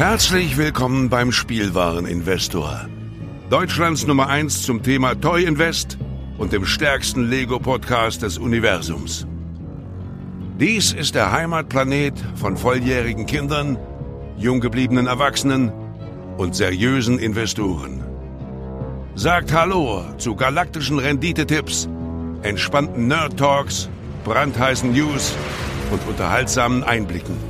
Herzlich willkommen beim Spielwareninvestor. Deutschlands Nummer 1 zum Thema Toy Invest und dem stärksten Lego-Podcast des Universums. Dies ist der Heimatplanet von volljährigen Kindern, jung gebliebenen Erwachsenen und seriösen Investoren. Sagt Hallo zu galaktischen Renditetipps, entspannten Nerd Talks, brandheißen News und unterhaltsamen Einblicken.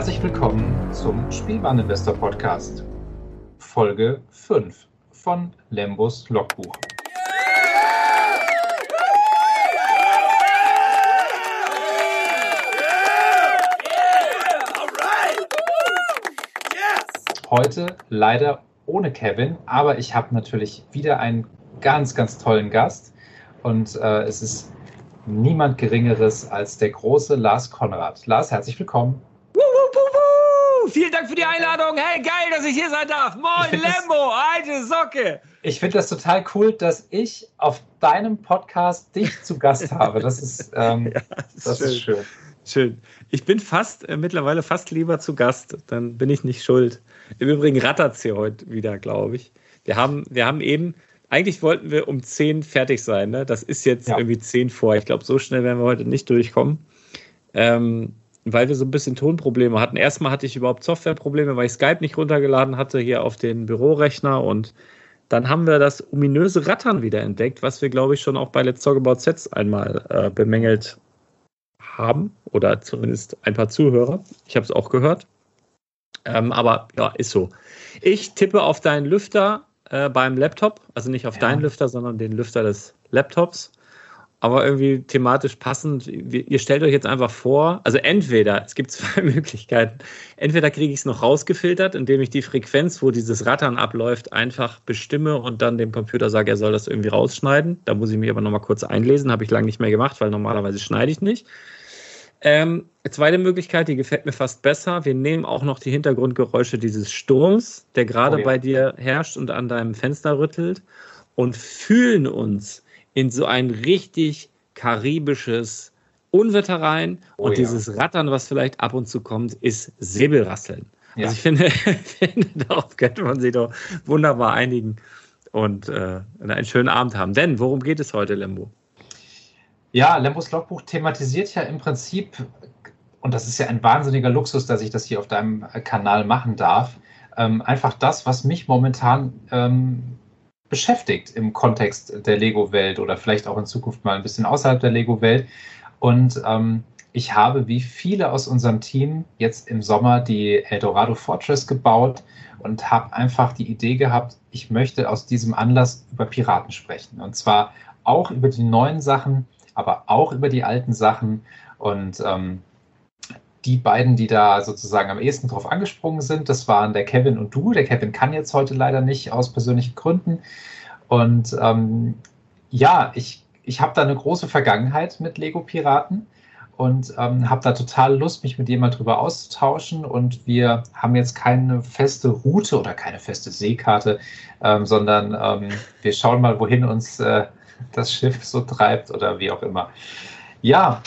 Herzlich willkommen zum Spielwareninvestor Podcast, Folge 5 von Lembos Logbuch. Heute leider ohne Kevin, aber ich habe natürlich wieder einen ganz, ganz tollen Gast und äh, es ist niemand Geringeres als der große Lars Konrad. Lars, herzlich willkommen. Vielen Dank für die Einladung. Hey, geil, dass ich hier sein darf. Moin, Lembo, alte Socke. Ich finde das total cool, dass ich auf deinem Podcast dich zu Gast habe. Das ist, ähm, ja, das, das ist, schön. ist, schön. Ich bin fast, äh, mittlerweile fast lieber zu Gast. Dann bin ich nicht schuld. Im Übrigen rattert es hier heute wieder, glaube ich. Wir haben, wir haben eben, eigentlich wollten wir um 10 fertig sein. Ne? Das ist jetzt ja. irgendwie 10 vor. Ich glaube, so schnell werden wir heute nicht durchkommen. Ähm, weil wir so ein bisschen Tonprobleme hatten. Erstmal hatte ich überhaupt Softwareprobleme, weil ich Skype nicht runtergeladen hatte hier auf den Bürorechner und dann haben wir das ominöse Rattern wieder entdeckt, was wir, glaube ich, schon auch bei Let's Talk About Sets einmal äh, bemängelt haben oder zumindest ein paar Zuhörer. Ich habe es auch gehört. Ähm, aber ja, ist so. Ich tippe auf deinen Lüfter äh, beim Laptop, also nicht auf ja. deinen Lüfter, sondern den Lüfter des Laptops aber irgendwie thematisch passend. Ihr stellt euch jetzt einfach vor, also entweder, es gibt zwei Möglichkeiten, entweder kriege ich es noch rausgefiltert, indem ich die Frequenz, wo dieses Rattern abläuft, einfach bestimme und dann dem Computer sage, er soll das irgendwie rausschneiden. Da muss ich mich aber nochmal kurz einlesen, habe ich lange nicht mehr gemacht, weil normalerweise schneide ich nicht. Ähm, zweite Möglichkeit, die gefällt mir fast besser. Wir nehmen auch noch die Hintergrundgeräusche dieses Sturms, der gerade oh ja. bei dir herrscht und an deinem Fenster rüttelt und fühlen uns in so ein richtig karibisches Unwetter rein. Oh, und ja. dieses Rattern, was vielleicht ab und zu kommt, ist Säbelrasseln. Ja. Also ich finde, finde, darauf könnte man sich doch wunderbar einigen und äh, einen schönen Abend haben. Denn worum geht es heute, Lembo? Ja, Lembos Logbuch thematisiert ja im Prinzip, und das ist ja ein wahnsinniger Luxus, dass ich das hier auf deinem Kanal machen darf, ähm, einfach das, was mich momentan ähm, beschäftigt im Kontext der Lego-Welt oder vielleicht auch in Zukunft mal ein bisschen außerhalb der Lego-Welt. Und ähm, ich habe wie viele aus unserem Team jetzt im Sommer die Eldorado Fortress gebaut und habe einfach die Idee gehabt, ich möchte aus diesem Anlass über Piraten sprechen. Und zwar auch über die neuen Sachen, aber auch über die alten Sachen. Und ähm, die beiden, die da sozusagen am ehesten drauf angesprungen sind, das waren der Kevin und du. Der Kevin kann jetzt heute leider nicht aus persönlichen Gründen. Und ähm, ja, ich, ich habe da eine große Vergangenheit mit Lego Piraten und ähm, habe da total Lust, mich mit jemand drüber auszutauschen. Und wir haben jetzt keine feste Route oder keine feste Seekarte, ähm, sondern ähm, wir schauen mal, wohin uns äh, das Schiff so treibt oder wie auch immer. Ja,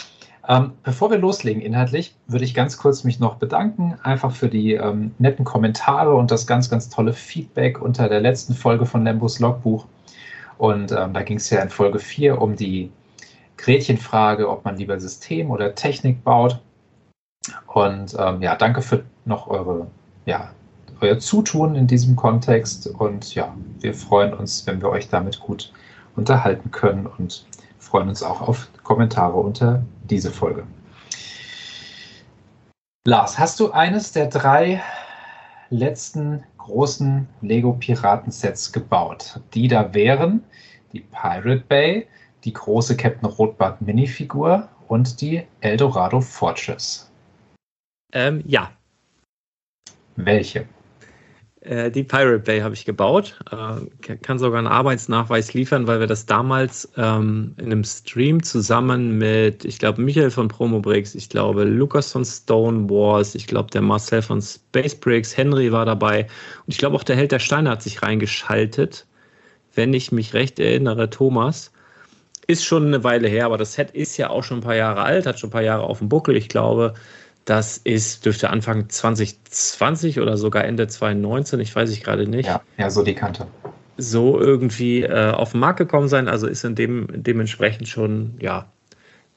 ähm, bevor wir loslegen inhaltlich, würde ich ganz kurz mich noch bedanken, einfach für die ähm, netten Kommentare und das ganz, ganz tolle Feedback unter der letzten Folge von Lembos Logbuch. Und ähm, da ging es ja in Folge 4 um die Gretchenfrage, ob man lieber System oder Technik baut. Und ähm, ja, danke für noch eure, ja, euer Zutun in diesem Kontext. Und ja, wir freuen uns, wenn wir euch damit gut unterhalten können und freuen uns auch auf Kommentare unter diese Folge. Lars, hast du eines der drei letzten großen Lego Piraten Sets gebaut? Die da wären die Pirate Bay, die große Captain Rotbart Minifigur und die Eldorado Fortress. Ähm, ja. Welche? Äh, die Pirate Bay habe ich gebaut. Äh, kann sogar einen Arbeitsnachweis liefern, weil wir das damals ähm, in einem Stream zusammen mit, ich glaube, Michael von Promobricks, ich glaube, Lukas von Stone Wars, ich glaube, der Marcel von Space Bricks, Henry war dabei und ich glaube auch der Held der Steine hat sich reingeschaltet, wenn ich mich recht erinnere, Thomas. Ist schon eine Weile her, aber das Set ist ja auch schon ein paar Jahre alt, hat schon ein paar Jahre auf dem Buckel. Ich glaube, das ist, dürfte Anfang 2020 oder sogar Ende 2019, ich weiß ich gerade nicht. Ja, ja, so die Kante. So irgendwie äh, auf den Markt gekommen sein, also ist in dem, dementsprechend schon ja,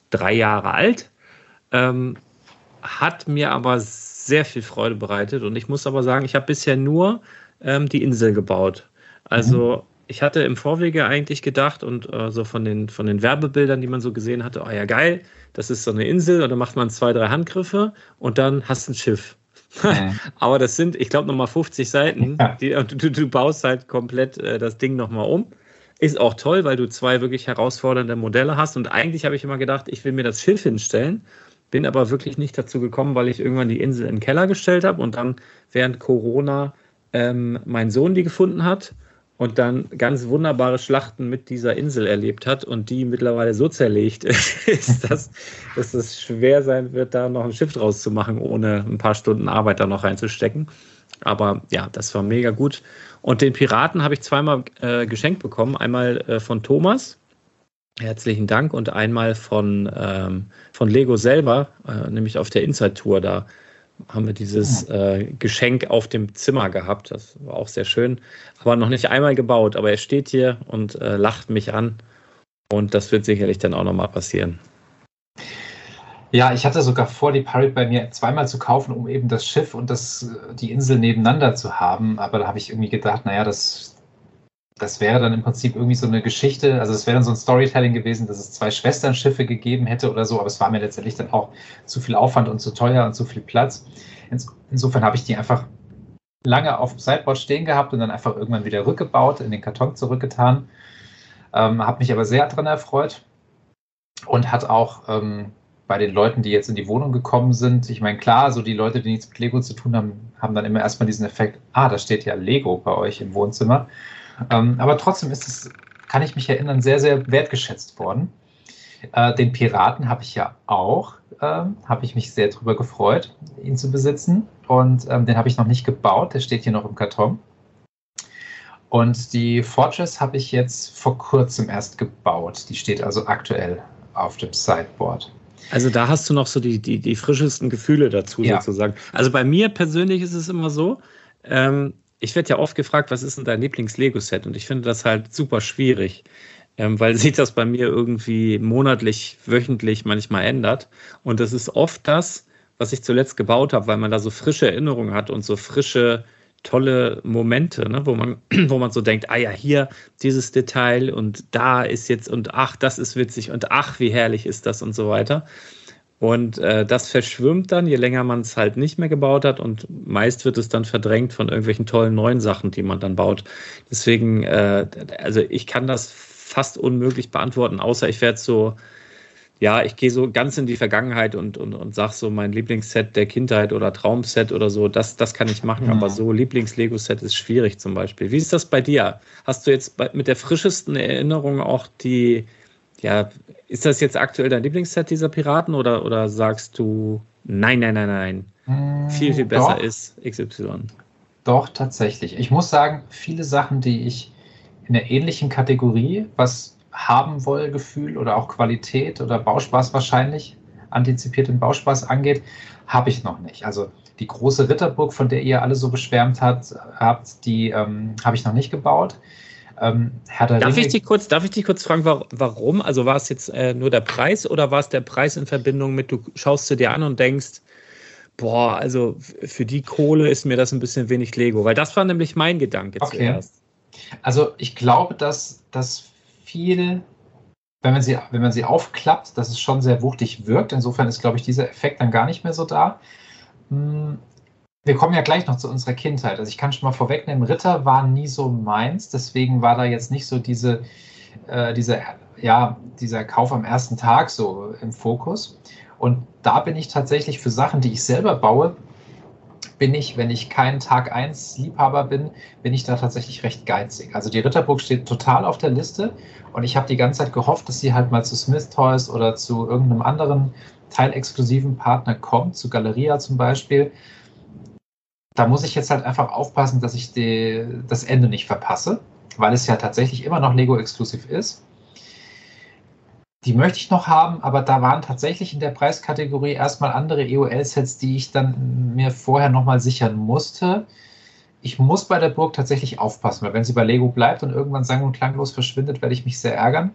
drei Jahre alt. Ähm, hat mir aber sehr viel Freude bereitet und ich muss aber sagen, ich habe bisher nur ähm, die Insel gebaut. Also mhm ich hatte im Vorwege eigentlich gedacht und äh, so von den, von den Werbebildern, die man so gesehen hatte, oh ja, geil, das ist so eine Insel und dann macht man zwei, drei Handgriffe und dann hast du ein Schiff. Mhm. Aber das sind, ich glaube, nochmal 50 Seiten ja. die, und du, du, baust halt komplett äh, das Ding nochmal um. Ist auch toll, weil du zwei wirklich herausfordernde Modelle hast. Und eigentlich habe ich immer gedacht, ich will mir das Schiff hinstellen. Bin aber wirklich nicht dazu gekommen, weil ich irgendwann die Insel in den Keller gestellt habe und dann während Corona ähm, mein Sohn die gefunden hat und dann ganz wunderbare Schlachten mit dieser Insel erlebt hat und die mittlerweile so zerlegt ist, dass, dass es schwer sein wird, da noch ein Schiff draus zu machen, ohne ein paar Stunden Arbeit da noch reinzustecken. Aber ja, das war mega gut. Und den Piraten habe ich zweimal äh, geschenkt bekommen. Einmal äh, von Thomas, herzlichen Dank, und einmal von, ähm, von Lego selber, äh, nämlich auf der Inside-Tour da haben wir dieses äh, Geschenk auf dem Zimmer gehabt. Das war auch sehr schön. Aber noch nicht einmal gebaut. Aber er steht hier und äh, lacht mich an. Und das wird sicherlich dann auch nochmal passieren. Ja, ich hatte sogar vor, die Pirate bei mir zweimal zu kaufen, um eben das Schiff und das, die Insel nebeneinander zu haben. Aber da habe ich irgendwie gedacht, naja, das, das wäre dann im Prinzip irgendwie so eine Geschichte, also es wäre dann so ein Storytelling gewesen, dass es zwei Schwesternschiffe gegeben hätte oder so, aber es war mir letztendlich dann auch zu viel Aufwand und zu teuer und zu viel Platz. Insofern habe ich die einfach lange auf dem Sideboard stehen gehabt und dann einfach irgendwann wieder rückgebaut, in den Karton zurückgetan. Ähm, habe mich aber sehr daran erfreut und hat auch ähm, bei den Leuten, die jetzt in die Wohnung gekommen sind, ich meine, klar, so die Leute, die nichts mit Lego zu tun haben, haben dann immer erstmal diesen Effekt, ah, da steht ja Lego bei euch im Wohnzimmer. Ähm, aber trotzdem ist es, kann ich mich erinnern, sehr, sehr wertgeschätzt worden. Äh, den Piraten habe ich ja auch, ähm, habe ich mich sehr darüber gefreut, ihn zu besitzen. Und ähm, den habe ich noch nicht gebaut, der steht hier noch im Karton. Und die Fortress habe ich jetzt vor kurzem erst gebaut. Die steht also aktuell auf dem Sideboard. Also da hast du noch so die, die, die frischesten Gefühle dazu ja. sozusagen. Also bei mir persönlich ist es immer so, ähm, ich werde ja oft gefragt, was ist denn dein Lieblings-Lego-Set? Und ich finde das halt super schwierig, ähm, weil sich das bei mir irgendwie monatlich, wöchentlich manchmal ändert. Und das ist oft das, was ich zuletzt gebaut habe, weil man da so frische Erinnerungen hat und so frische, tolle Momente, ne? wo, man, wo man so denkt, ah ja, hier dieses Detail und da ist jetzt und ach, das ist witzig und ach, wie herrlich ist das und so weiter. Und äh, das verschwimmt dann, je länger man es halt nicht mehr gebaut hat. Und meist wird es dann verdrängt von irgendwelchen tollen neuen Sachen, die man dann baut. Deswegen, äh, also ich kann das fast unmöglich beantworten, außer ich werde so, ja, ich gehe so ganz in die Vergangenheit und, und, und sag so mein Lieblingsset der Kindheit oder Traumset oder so, das, das kann ich machen, mhm. aber so Lieblings-Lego-Set ist schwierig zum Beispiel. Wie ist das bei dir? Hast du jetzt mit der frischesten Erinnerung auch die, ja, ist das jetzt aktuell dein Lieblingsset dieser Piraten oder, oder sagst du, nein, nein, nein, nein, hm, viel, viel besser Doch. ist XY? Doch, tatsächlich. Ich muss sagen, viele Sachen, die ich in der ähnlichen Kategorie, was haben woll Gefühl oder auch Qualität oder Bauspaß wahrscheinlich, antizipierten Bauspaß angeht, habe ich noch nicht. Also die große Ritterburg, von der ihr alle so geschwärmt habt, habt die ähm, habe ich noch nicht gebaut. Ähm, darf, ich dich kurz, darf ich dich kurz fragen, warum? Also war es jetzt äh, nur der Preis oder war es der Preis in Verbindung mit, du schaust sie dir an und denkst, boah, also für die Kohle ist mir das ein bisschen wenig Lego, weil das war nämlich mein Gedanke okay. zuerst. Also ich glaube, dass, dass viel, wenn man, sie, wenn man sie aufklappt, dass es schon sehr wuchtig wirkt. Insofern ist, glaube ich, dieser Effekt dann gar nicht mehr so da. Hm, wir kommen ja gleich noch zu unserer Kindheit. Also ich kann schon mal vorwegnehmen, Ritter war nie so meins, deswegen war da jetzt nicht so diese, äh, diese, ja, dieser Kauf am ersten Tag so im Fokus. Und da bin ich tatsächlich für Sachen, die ich selber baue, bin ich, wenn ich kein Tag 1 Liebhaber bin, bin ich da tatsächlich recht geizig. Also die Ritterburg steht total auf der Liste und ich habe die ganze Zeit gehofft, dass sie halt mal zu Smith Toys oder zu irgendeinem anderen teilexklusiven Partner kommt, zu Galeria zum Beispiel. Da muss ich jetzt halt einfach aufpassen, dass ich die, das Ende nicht verpasse, weil es ja tatsächlich immer noch Lego-exklusiv ist. Die möchte ich noch haben, aber da waren tatsächlich in der Preiskategorie erstmal andere EOL-Sets, die ich dann mir vorher nochmal sichern musste. Ich muss bei der Burg tatsächlich aufpassen, weil wenn sie bei Lego bleibt und irgendwann sang- und klanglos verschwindet, werde ich mich sehr ärgern.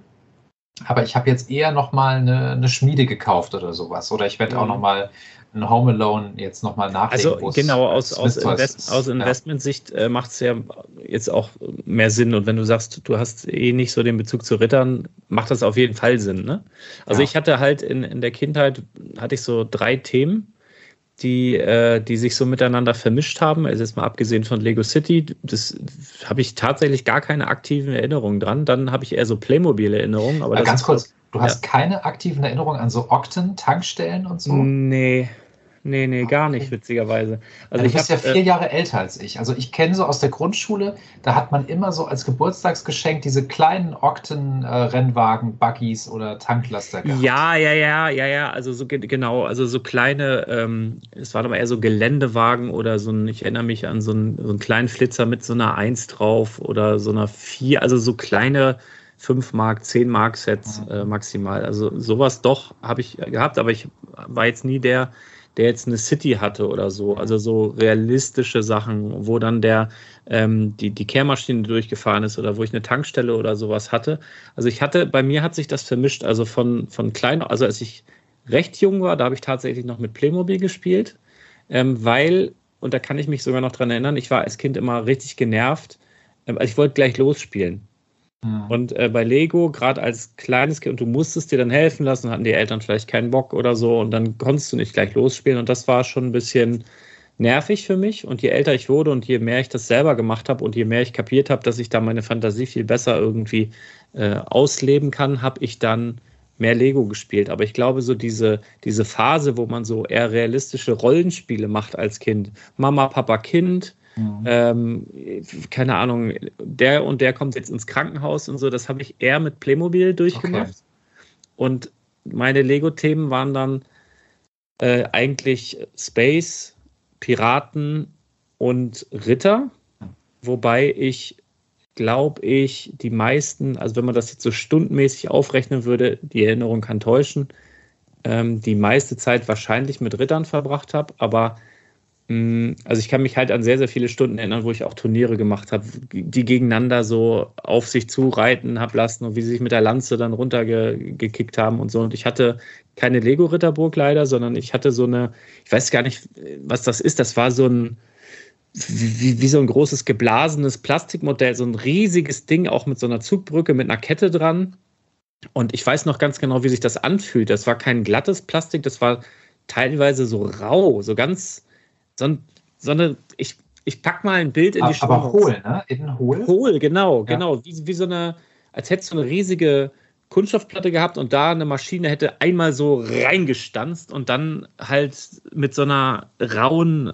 Aber ich habe jetzt eher nochmal eine, eine Schmiede gekauft oder sowas. Oder ich werde mhm. auch nochmal ein Home Alone jetzt nochmal nachlegen. Also genau, aus, aus, Invest, aus Investmentsicht äh, macht es ja jetzt auch mehr Sinn. Und wenn du sagst, du hast eh nicht so den Bezug zu Rittern, macht das auf jeden Fall Sinn. Ne? Also ja. ich hatte halt in, in der Kindheit, hatte ich so drei Themen, die, äh, die sich so miteinander vermischt haben. Also jetzt mal abgesehen von Lego City, das habe ich tatsächlich gar keine aktiven Erinnerungen dran. Dann habe ich eher so Playmobil-Erinnerungen. Aber ganz kurz, du hast ja. keine aktiven Erinnerungen an so Okten-Tankstellen und so? Nee, Nee, nee, gar nicht, witzigerweise. Also ja, du bist ja vier äh, Jahre älter als ich. Also ich kenne so aus der Grundschule, da hat man immer so als Geburtstagsgeschenk diese kleinen Okten-Rennwagen, Buggies oder Tanklaster gehabt. Ja, ja, ja, ja, ja. Also so genau, also so kleine, ähm, es waren aber eher so Geländewagen oder so ein, ich erinnere mich an so einen, so einen kleinen Flitzer mit so einer Eins drauf oder so einer vier, also so kleine 5 Mark, 10 Mark Sets mhm. äh, maximal. Also sowas doch habe ich gehabt, aber ich war jetzt nie der, der jetzt eine City hatte oder so. Also so realistische Sachen, wo dann der ähm, die, die Kehrmaschine durchgefahren ist oder wo ich eine Tankstelle oder sowas hatte. Also ich hatte, bei mir hat sich das vermischt. Also von, von klein, also als ich recht jung war, da habe ich tatsächlich noch mit Playmobil gespielt, ähm, weil, und da kann ich mich sogar noch dran erinnern, ich war als Kind immer richtig genervt. Ähm, also ich wollte gleich losspielen. Mhm. Und äh, bei Lego, gerade als kleines Kind, und du musstest dir dann helfen lassen, hatten die Eltern vielleicht keinen Bock oder so, und dann konntest du nicht gleich losspielen. Und das war schon ein bisschen nervig für mich. Und je älter ich wurde und je mehr ich das selber gemacht habe und je mehr ich kapiert habe, dass ich da meine Fantasie viel besser irgendwie äh, ausleben kann, habe ich dann mehr Lego gespielt. Aber ich glaube, so diese, diese Phase, wo man so eher realistische Rollenspiele macht als Kind, Mama, Papa, Kind, Mhm. Ähm, keine Ahnung, der und der kommt jetzt ins Krankenhaus und so, das habe ich eher mit Playmobil durchgemacht. Okay. Und meine Lego-Themen waren dann äh, eigentlich Space, Piraten und Ritter, wobei ich glaube ich, die meisten, also wenn man das jetzt so stundenmäßig aufrechnen würde, die Erinnerung kann täuschen, ähm, die meiste Zeit wahrscheinlich mit Rittern verbracht habe, aber also ich kann mich halt an sehr, sehr viele Stunden erinnern, wo ich auch Turniere gemacht habe, die gegeneinander so auf sich zureiten habe lassen und wie sie sich mit der Lanze dann runtergekickt haben und so. Und ich hatte keine Lego-Ritterburg leider, sondern ich hatte so eine, ich weiß gar nicht, was das ist. Das war so ein, wie, wie so ein großes geblasenes Plastikmodell, so ein riesiges Ding, auch mit so einer Zugbrücke, mit einer Kette dran. Und ich weiß noch ganz genau, wie sich das anfühlt. Das war kein glattes Plastik, das war teilweise so rau, so ganz so, so eine, ich, ich pack mal ein Bild in die Show. Aber hohl, ne? Innen hohl? Hohl, genau, ja. genau. Wie, wie so eine, als hättest du eine riesige Kunststoffplatte gehabt und da eine Maschine hätte einmal so reingestanzt und dann halt mit so einer rauen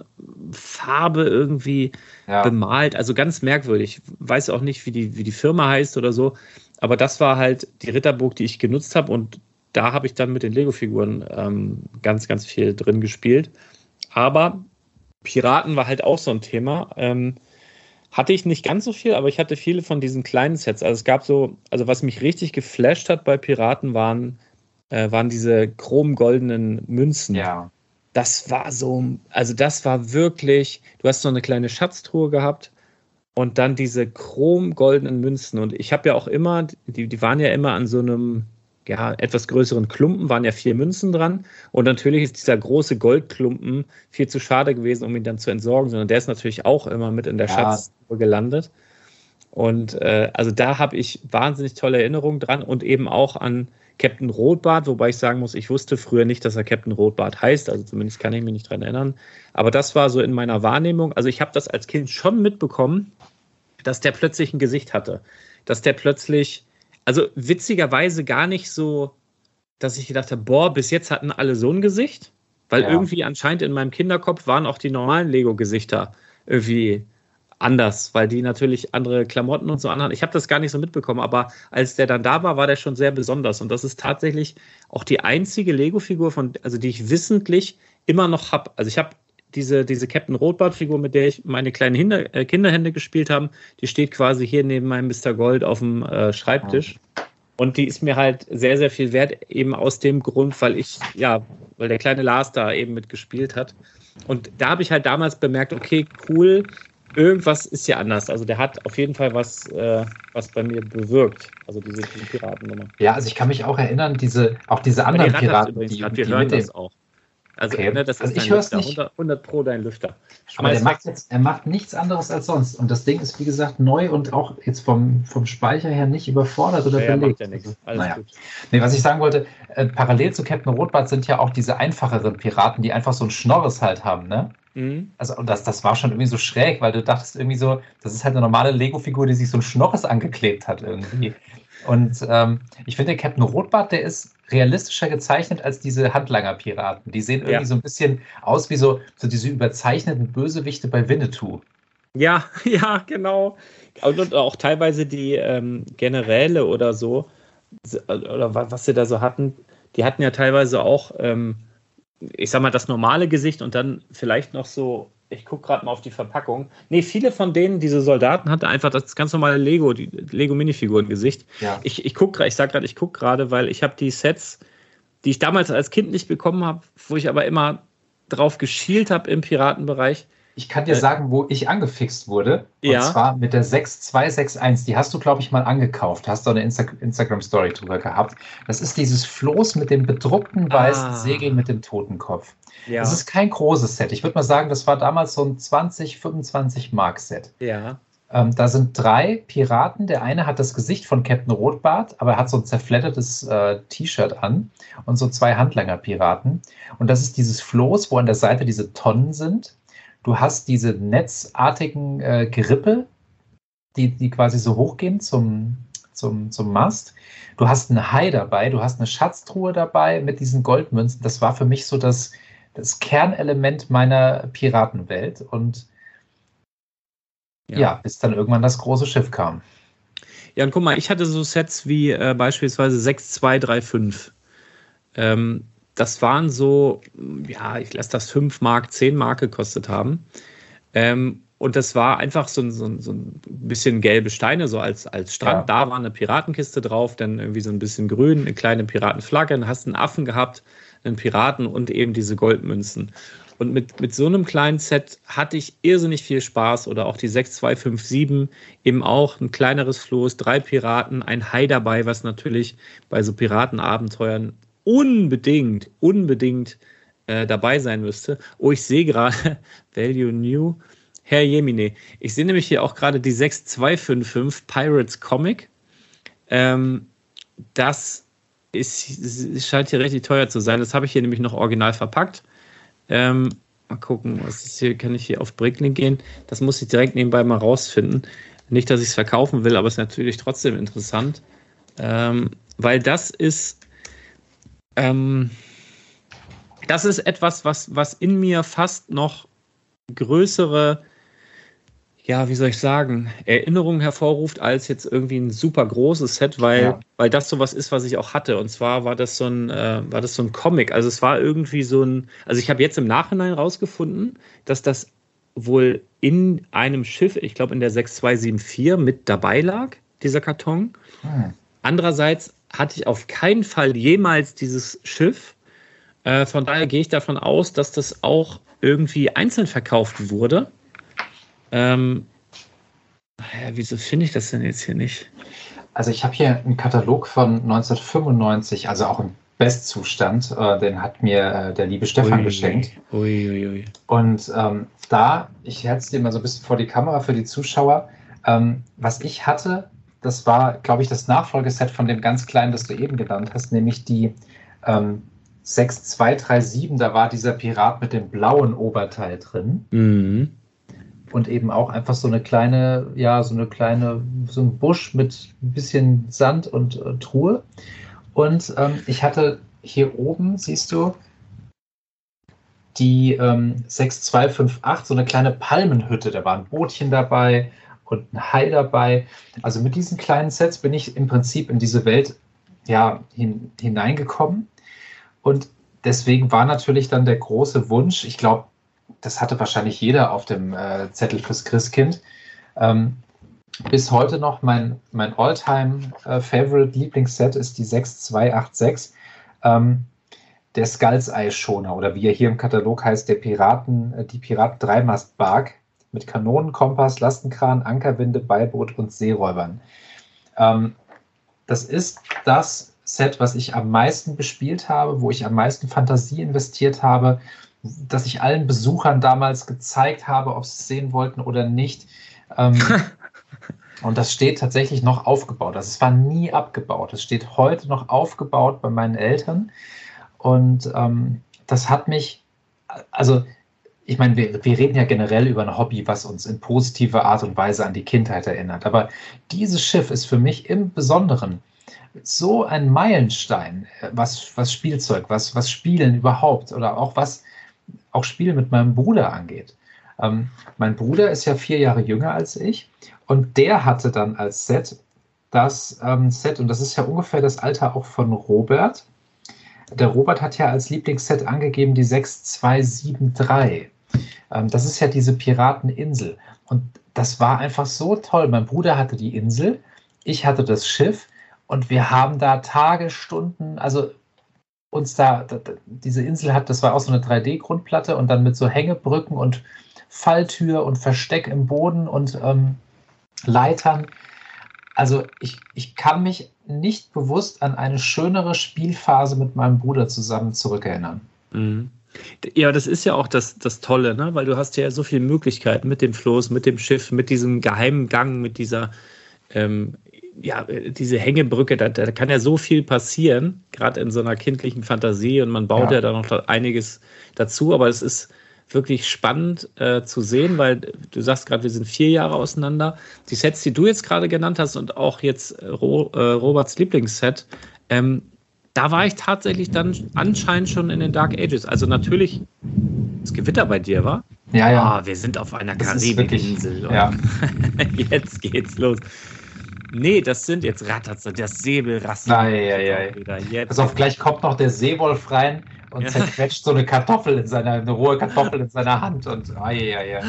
Farbe irgendwie ja. bemalt. Also ganz merkwürdig. Weiß auch nicht, wie die, wie die Firma heißt oder so. Aber das war halt die Ritterburg, die ich genutzt habe und da habe ich dann mit den Lego-Figuren ähm, ganz, ganz viel drin gespielt. Aber Piraten war halt auch so ein Thema. Ähm, hatte ich nicht ganz so viel, aber ich hatte viele von diesen kleinen Sets. Also es gab so, also was mich richtig geflasht hat bei Piraten waren, äh, waren diese chrom-goldenen Münzen. Ja. Das war so, also das war wirklich, du hast so eine kleine Schatztruhe gehabt und dann diese chrom-goldenen Münzen. Und ich habe ja auch immer, die, die waren ja immer an so einem, ja, etwas größeren Klumpen, waren ja vier Münzen dran. Und natürlich ist dieser große Goldklumpen viel zu schade gewesen, um ihn dann zu entsorgen, sondern der ist natürlich auch immer mit in der ja. Schatztruhe gelandet. Und äh, also da habe ich wahnsinnig tolle Erinnerungen dran und eben auch an Captain Rotbart, wobei ich sagen muss, ich wusste früher nicht, dass er Captain Rotbart heißt, also zumindest kann ich mich nicht dran erinnern. Aber das war so in meiner Wahrnehmung. Also ich habe das als Kind schon mitbekommen, dass der plötzlich ein Gesicht hatte, dass der plötzlich also witzigerweise gar nicht so, dass ich gedacht habe, boah, bis jetzt hatten alle so ein Gesicht, Weil ja. irgendwie anscheinend in meinem Kinderkopf waren auch die normalen Lego-Gesichter irgendwie anders, weil die natürlich andere Klamotten und so anhaben. Ich habe das gar nicht so mitbekommen, aber als der dann da war, war der schon sehr besonders. Und das ist tatsächlich auch die einzige Lego-Figur, von, also die ich wissentlich immer noch habe. Also ich habe diese, diese Captain Rotbart-Figur, mit der ich meine kleinen Hinder, äh, Kinderhände gespielt habe, die steht quasi hier neben meinem Mr. Gold auf dem äh, Schreibtisch. Und die ist mir halt sehr, sehr viel wert, eben aus dem Grund, weil ich, ja, weil der kleine Lars da eben mitgespielt hat. Und da habe ich halt damals bemerkt, okay, cool, irgendwas ist hier anders. Also der hat auf jeden Fall was, äh, was bei mir bewirkt. Also diese, diese Piratennummer. Ja, also ich kann mich auch erinnern, diese, auch diese anderen die Piraten, die, wir die hören das auch. Also, okay. ne, das also ist ich höre es nicht. 100, 100, Pro dein Lüfter. Schmeiß Aber er macht, jetzt, er macht nichts anderes als sonst. Und das Ding ist, wie gesagt, neu und auch jetzt vom, vom Speicher her nicht überfordert oder ja, verlegt. Ja nichts. Also, naja. Nee, was ich sagen wollte, äh, parallel zu Captain Rotbart sind ja auch diese einfacheren Piraten, die einfach so ein Schnorres halt haben, ne? Mhm. Also, und das, das war schon irgendwie so schräg, weil du dachtest irgendwie so, das ist halt eine normale Lego-Figur, die sich so ein Schnorres angeklebt hat irgendwie. Und ähm, ich finde, Captain Rotbart, der ist realistischer gezeichnet als diese Handlanger-Piraten. Die sehen irgendwie ja. so ein bisschen aus wie so, so diese überzeichneten Bösewichte bei Winnetou. Ja, ja, genau. Und auch teilweise die ähm, Generäle oder so, oder was sie da so hatten, die hatten ja teilweise auch, ähm, ich sag mal, das normale Gesicht und dann vielleicht noch so ich gucke gerade mal auf die Verpackung. Nee, viele von denen, diese Soldaten, hatten einfach das ganz normale Lego, die Lego-Minifiguren-Gesicht. Ja. Ich, ich gucke ich sage gerade, ich gucke gerade, weil ich habe die Sets, die ich damals als Kind nicht bekommen habe, wo ich aber immer drauf geschielt habe im Piratenbereich. Ich kann dir äh, sagen, wo ich angefixt wurde. Und ja. zwar mit der 6261. Die hast du, glaube ich, mal angekauft. Hast du eine Insta Instagram-Story drüber gehabt. Das ist dieses Floß mit dem bedruckten weißen ah. Segel mit dem Totenkopf. Ja. Das ist kein großes Set. Ich würde mal sagen, das war damals so ein 20, 25 Mark Set. Ja. Ähm, da sind drei Piraten. Der eine hat das Gesicht von Captain Rotbart, aber er hat so ein zerfleddertes äh, T-Shirt an und so zwei Handlanger-Piraten. Und das ist dieses Floß, wo an der Seite diese Tonnen sind. Du hast diese netzartigen äh, Gerippe, die, die quasi so hochgehen zum, zum, zum Mast. Du hast einen Hai dabei, du hast eine Schatztruhe dabei mit diesen Goldmünzen. Das war für mich so das, das Kernelement meiner Piratenwelt. Und ja. ja. bis dann irgendwann das große Schiff kam. Ja, und guck mal, ich hatte so Sets wie äh, beispielsweise 6235. Ähm, das waren so, ja, ich lasse das 5 Mark, 10 Mark gekostet haben. Ähm, und das war einfach so, so, so, ein bisschen gelbe Steine, so als, als Strand. Ja. Da war eine Piratenkiste drauf, dann irgendwie so ein bisschen grün, eine kleine Piratenflagge, dann hast du einen Affen gehabt, einen Piraten und eben diese Goldmünzen. Und mit, mit so einem kleinen Set hatte ich irrsinnig viel Spaß. Oder auch die 6257, eben auch ein kleineres Floß, drei Piraten, ein Hai dabei, was natürlich bei so Piratenabenteuern unbedingt, unbedingt äh, dabei sein müsste. Oh, ich sehe gerade Value New. Herr Jemine, ich sehe nämlich hier auch gerade die 6255 Pirates Comic. Ähm, das ist, scheint hier richtig teuer zu sein. Das habe ich hier nämlich noch original verpackt. Ähm, mal gucken, was ist hier? Kann ich hier auf Bricklink gehen? Das muss ich direkt nebenbei mal rausfinden. Nicht, dass ich es verkaufen will, aber es ist natürlich trotzdem interessant. Ähm, weil das ist ähm, das ist etwas, was, was in mir fast noch größere, ja, wie soll ich sagen, Erinnerungen hervorruft als jetzt irgendwie ein super großes Set, weil, ja. weil das sowas ist, was ich auch hatte. Und zwar war das so ein, äh, war das so ein Comic. Also es war irgendwie so ein, also ich habe jetzt im Nachhinein rausgefunden, dass das wohl in einem Schiff, ich glaube in der 6274 mit dabei lag, dieser Karton. Hm. Andererseits hatte ich auf keinen Fall jemals dieses Schiff. Äh, von daher gehe ich davon aus, dass das auch irgendwie einzeln verkauft wurde. Ähm, ja, wieso finde ich das denn jetzt hier nicht? Also ich habe hier einen Katalog von 1995, also auch im Bestzustand. Äh, den hat mir äh, der liebe Stefan ui, geschenkt. Ui, ui. Und ähm, da, ich halte es dir mal so ein bisschen vor die Kamera für die Zuschauer. Ähm, was ich hatte, das war, glaube ich, das Nachfolgeset von dem ganz kleinen, das du eben genannt hast, nämlich die ähm, 6237. Da war dieser Pirat mit dem blauen Oberteil drin. Mhm. Und eben auch einfach so eine kleine, ja, so eine kleine, so ein Busch mit ein bisschen Sand und äh, Truhe. Und ähm, ich hatte hier oben, siehst du, die ähm, 6258, so eine kleine Palmenhütte. Da war ein Bootchen dabei und ein Hai dabei. Also mit diesen kleinen Sets bin ich im Prinzip in diese Welt ja, hin, hineingekommen. Und deswegen war natürlich dann der große Wunsch, ich glaube, das hatte wahrscheinlich jeder auf dem äh, Zettel fürs Christkind. Ähm, bis heute noch mein, mein All-Time-Favorite-Lieblingsset äh, ist die 6286. Ähm, der Skulls Eye Schoner oder wie er hier im Katalog heißt, der Piraten, äh, die Piraten Dreimast Bark mit Kanonen, Kompass, Lastenkran, Ankerwinde, Beiboot und Seeräubern. Ähm, das ist das Set, was ich am meisten bespielt habe, wo ich am meisten Fantasie investiert habe, das ich allen Besuchern damals gezeigt habe, ob sie es sehen wollten oder nicht. Ähm, und das steht tatsächlich noch aufgebaut. Also es war nie abgebaut. Es steht heute noch aufgebaut bei meinen Eltern. Und ähm, das hat mich, also ich meine, wir, wir reden ja generell über ein Hobby, was uns in positiver Art und Weise an die Kindheit erinnert. Aber dieses Schiff ist für mich im Besonderen so ein Meilenstein, was, was Spielzeug, was, was Spielen überhaupt oder auch was auch Spiele mit meinem Bruder angeht. Ähm, mein Bruder ist ja vier Jahre jünger als ich und der hatte dann als Set das ähm, Set, und das ist ja ungefähr das Alter auch von Robert. Der Robert hat ja als Lieblingsset angegeben die 6273. Ähm, das ist ja diese Pirateninsel. Und das war einfach so toll. Mein Bruder hatte die Insel, ich hatte das Schiff und wir haben da Tage, Stunden, also uns da, diese Insel hat, das war auch so eine 3D-Grundplatte und dann mit so Hängebrücken und Falltür und Versteck im Boden und ähm, Leitern. Also ich, ich kann mich nicht bewusst an eine schönere Spielphase mit meinem Bruder zusammen zurückerinnern. Mhm. Ja, das ist ja auch das, das Tolle, ne? weil du hast ja so viele Möglichkeiten mit dem Floß, mit dem Schiff, mit diesem geheimen Gang, mit dieser, ähm, ja, diese Hängebrücke, da, da, kann ja so viel passieren, gerade in so einer kindlichen Fantasie und man baut ja, ja da noch einiges dazu, aber es ist wirklich spannend äh, zu sehen, weil du sagst gerade, wir sind vier Jahre auseinander. Die Sets, die du jetzt gerade genannt hast und auch jetzt Ro äh, Roberts Lieblingsset, ähm, da war ich tatsächlich dann anscheinend schon in den Dark Ages. Also natürlich das Gewitter bei dir war. Ja, ja. Oh, wir sind auf einer Karibikinsel. Ja. jetzt geht's los. Nee, das sind jetzt Ratters, das ja, ja. Pass auf, gleich kommt noch der Seewolf rein und ja. zerquetscht so eine Kartoffel in seiner, eine rohe Kartoffel in seiner Hand und ah, ja, ja.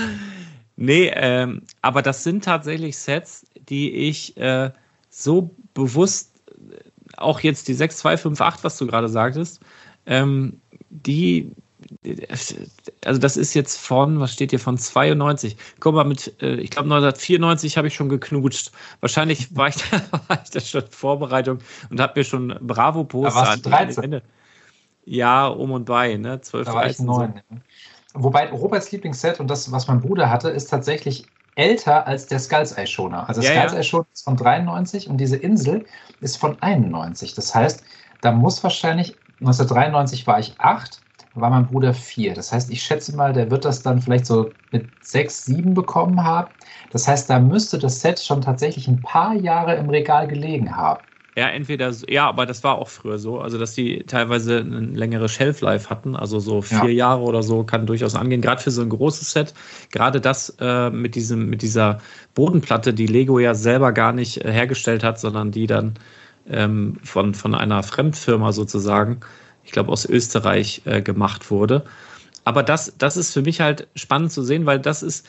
Nee, ähm, aber das sind tatsächlich Sets, die ich äh, so bewusst, auch jetzt die 6258, was du gerade sagtest, ähm, die, also das ist jetzt von, was steht hier, von 92. Guck mal, mit, äh, ich glaube 1994 habe ich schon geknutscht. Wahrscheinlich war ich da, war ich da schon Vorbereitung und habe mir schon Bravo-Poster an 13. Ende. Ja, um und bei, ne? 12, da war 13. Ich neun, so. Wobei Roberts Lieblingsset und das, was mein Bruder hatte, ist tatsächlich älter als der Skulls Eye Schoner. Also ja, Skulls Eye Schoner ist von 93 und diese Insel ist von 91. Das heißt, da muss wahrscheinlich, 1993 war ich acht, war mein Bruder vier. Das heißt, ich schätze mal, der wird das dann vielleicht so mit sechs, sieben bekommen haben. Das heißt, da müsste das Set schon tatsächlich ein paar Jahre im Regal gelegen haben. Ja, entweder, ja, aber das war auch früher so, also dass die teilweise eine längere Shelf-Life hatten, also so vier ja. Jahre oder so kann durchaus angehen, gerade für so ein großes Set. Gerade das äh, mit, diesem, mit dieser Bodenplatte, die Lego ja selber gar nicht äh, hergestellt hat, sondern die dann ähm, von, von einer Fremdfirma sozusagen, ich glaube aus Österreich, äh, gemacht wurde. Aber das, das ist für mich halt spannend zu sehen, weil das ist,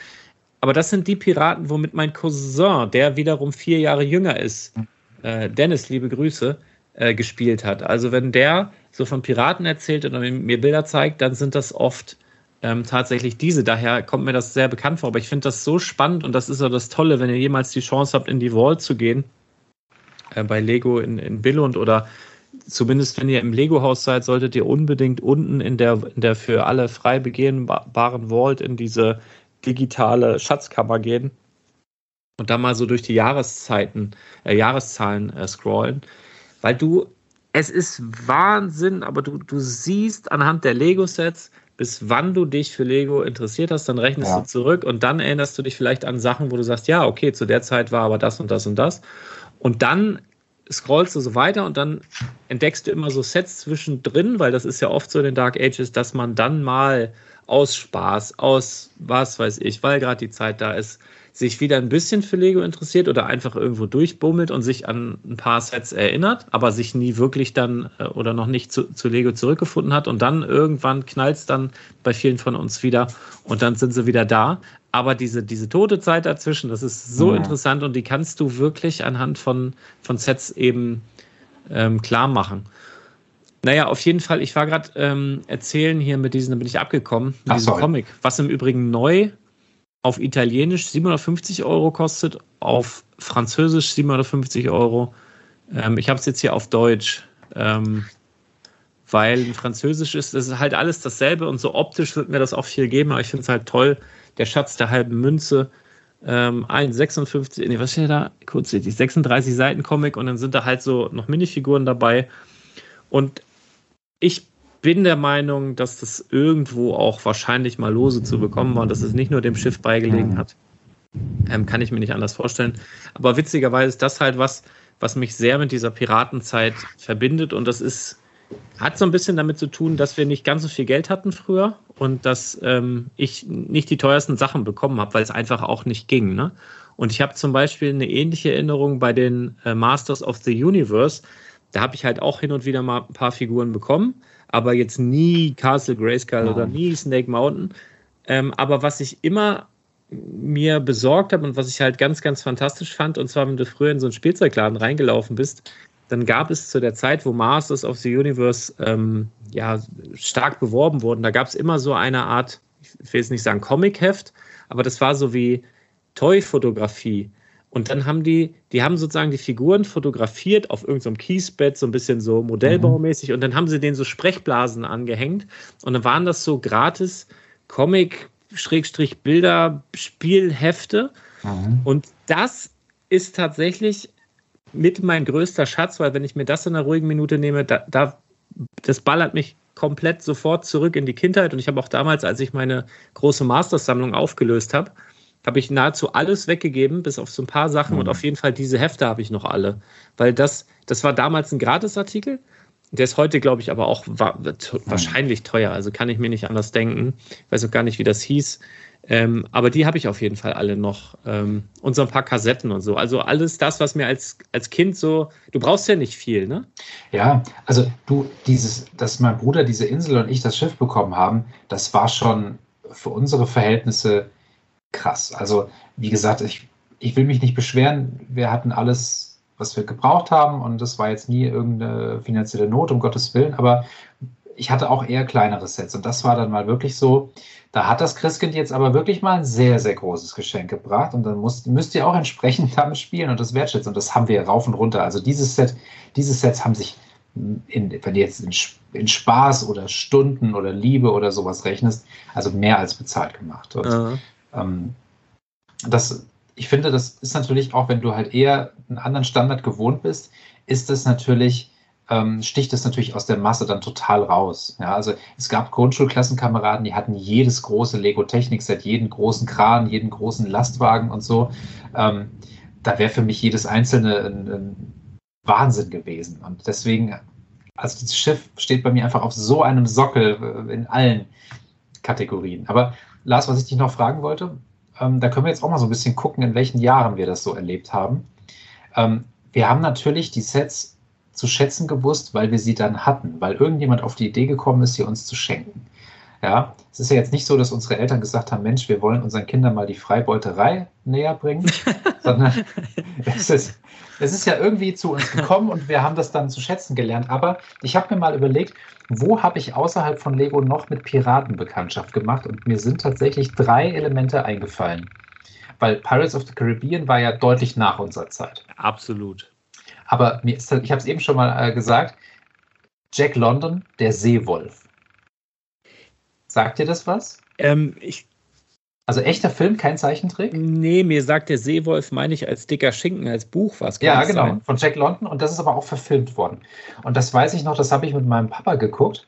aber das sind die Piraten, womit mein Cousin, der wiederum vier Jahre jünger ist, mhm äh, Dennis, liebe Grüße, äh, gespielt hat. Also wenn der so von Piraten erzählt oder mir Bilder zeigt, dann sind das oft ähm, tatsächlich diese. Daher kommt mir das sehr bekannt vor. Aber ich finde das so spannend und das ist ja das Tolle, wenn ihr jemals die Chance habt, in die Vault zu gehen, äh, bei Lego in, in Billund oder zumindest wenn ihr im Lego-Haus seid, solltet ihr unbedingt unten in der, in der für alle frei begehbaren Vault in diese digitale Schatzkammer gehen und da mal so durch die Jahreszeiten, äh, Jahreszahlen äh, scrollen, weil du, es ist Wahnsinn, aber du, du siehst anhand der Lego-Sets, bis wann du dich für Lego interessiert hast, dann rechnest ja. du zurück und dann erinnerst du dich vielleicht an Sachen, wo du sagst, ja, okay, zu der Zeit war aber das und das und das. Und dann scrollst du so weiter und dann entdeckst du immer so Sets zwischendrin, weil das ist ja oft so in den Dark Ages, dass man dann mal aus Spaß, aus was weiß ich, weil gerade die Zeit da ist, sich wieder ein bisschen für Lego interessiert oder einfach irgendwo durchbummelt und sich an ein paar Sets erinnert, aber sich nie wirklich dann äh, oder noch nicht zu, zu Lego zurückgefunden hat und dann irgendwann knallt es dann bei vielen von uns wieder und dann sind sie wieder da. Aber diese, diese tote Zeit dazwischen, das ist so ja. interessant und die kannst du wirklich anhand von, von Sets eben ähm, klar machen. Naja, auf jeden Fall, ich war gerade ähm, erzählen hier mit diesem, da bin ich abgekommen, mit Ach, diesem sorry. Comic, was im Übrigen neu auf Italienisch 750 Euro kostet, auf Französisch 750 Euro. Ähm, ich habe es jetzt hier auf Deutsch, ähm, weil Französisch ist, das ist halt alles dasselbe und so optisch wird mir das auch viel geben, aber ich finde es halt toll, der Schatz der halben Münze, ähm, ein 56, nee, was steht da? Kurz, die 36 Seiten Comic und dann sind da halt so noch Minifiguren dabei. Und ich bin der Meinung, dass das irgendwo auch wahrscheinlich mal lose zu bekommen war dass es nicht nur dem Schiff beigelegen hat. Ähm, kann ich mir nicht anders vorstellen. Aber witzigerweise ist das halt was, was mich sehr mit dieser Piratenzeit verbindet und das ist, hat so ein bisschen damit zu tun, dass wir nicht ganz so viel Geld hatten früher und dass ähm, ich nicht die teuersten Sachen bekommen habe, weil es einfach auch nicht ging. Ne? Und ich habe zum Beispiel eine ähnliche Erinnerung bei den äh, Masters of the Universe. Da habe ich halt auch hin und wieder mal ein paar Figuren bekommen aber jetzt nie Castle Grayskull ja. oder nie Snake Mountain. Ähm, aber was ich immer mir besorgt habe und was ich halt ganz, ganz fantastisch fand, und zwar, wenn du früher in so einen Spielzeugladen reingelaufen bist, dann gab es zu der Zeit, wo Masters of the Universe ähm, ja, stark beworben wurden, da gab es immer so eine Art, ich will jetzt nicht sagen Comic-Heft, aber das war so wie Toy-Fotografie. Und dann haben die, die haben sozusagen die Figuren fotografiert auf irgendeinem so Kiesbett, so ein bisschen so modellbaumäßig. Mhm. Und dann haben sie denen so Sprechblasen angehängt. Und dann waren das so gratis Comic, Schrägstrich Bilder, Spielhefte. Mhm. Und das ist tatsächlich mit mein größter Schatz, weil wenn ich mir das in einer ruhigen Minute nehme, da, da das ballert mich komplett sofort zurück in die Kindheit. Und ich habe auch damals, als ich meine große Mastersammlung aufgelöst habe, habe ich nahezu alles weggegeben, bis auf so ein paar Sachen. Mhm. Und auf jeden Fall diese Hefte habe ich noch alle. Weil das, das war damals ein Gratisartikel. Der ist heute, glaube ich, aber auch wa mhm. wahrscheinlich teuer. Also kann ich mir nicht anders denken. Ich weiß auch gar nicht, wie das hieß. Ähm, aber die habe ich auf jeden Fall alle noch. Ähm, und so ein paar Kassetten und so. Also alles das, was mir als, als Kind so. Du brauchst ja nicht viel, ne? Ja, also du, dieses, dass mein Bruder diese Insel und ich das Schiff bekommen haben, das war schon für unsere Verhältnisse krass. Also, wie gesagt, ich, ich will mich nicht beschweren. Wir hatten alles, was wir gebraucht haben und das war jetzt nie irgendeine finanzielle Not, um Gottes Willen, aber ich hatte auch eher kleinere Sets und das war dann mal wirklich so, da hat das Christkind jetzt aber wirklich mal ein sehr, sehr großes Geschenk gebracht und dann muss, müsst ihr auch entsprechend damit spielen und das wertschätzen und das haben wir rauf und runter. Also dieses Set, diese Sets haben sich, in, wenn du jetzt in, in, Spaß oder Stunden oder Liebe oder sowas rechnest, also mehr als bezahlt gemacht. Und, uh ähm, das, ich finde, das ist natürlich auch, wenn du halt eher einen anderen Standard gewohnt bist, ist das natürlich, ähm, sticht das natürlich aus der Masse dann total raus. Ja, also es gab Grundschulklassenkameraden, die hatten jedes große Lego-Technik-Set, jeden großen Kran, jeden großen Lastwagen und so. Ähm, da wäre für mich jedes einzelne ein, ein Wahnsinn gewesen. Und deswegen, also das Schiff steht bei mir einfach auf so einem Sockel äh, in allen Kategorien. Aber Lars, was ich dich noch fragen wollte, ähm, da können wir jetzt auch mal so ein bisschen gucken, in welchen Jahren wir das so erlebt haben. Ähm, wir haben natürlich die Sets zu schätzen gewusst, weil wir sie dann hatten, weil irgendjemand auf die Idee gekommen ist, sie uns zu schenken. Ja, es ist ja jetzt nicht so, dass unsere Eltern gesagt haben, Mensch, wir wollen unseren Kindern mal die Freibeuterei näher bringen, sondern es ist, es ist ja irgendwie zu uns gekommen und wir haben das dann zu schätzen gelernt. Aber ich habe mir mal überlegt, wo habe ich außerhalb von Lego noch mit Piraten Bekanntschaft gemacht? Und mir sind tatsächlich drei Elemente eingefallen. Weil Pirates of the Caribbean war ja deutlich nach unserer Zeit. Absolut. Aber mir ist, ich habe es eben schon mal äh, gesagt, Jack London, der Seewolf. Sagt dir das was? Ähm, ich also echter Film, kein Zeichentrick? Nee, mir sagt der Seewolf, meine ich, als dicker Schinken, als Buch was. Ja, genau, sein? von Jack London und das ist aber auch verfilmt worden. Und das weiß ich noch, das habe ich mit meinem Papa geguckt.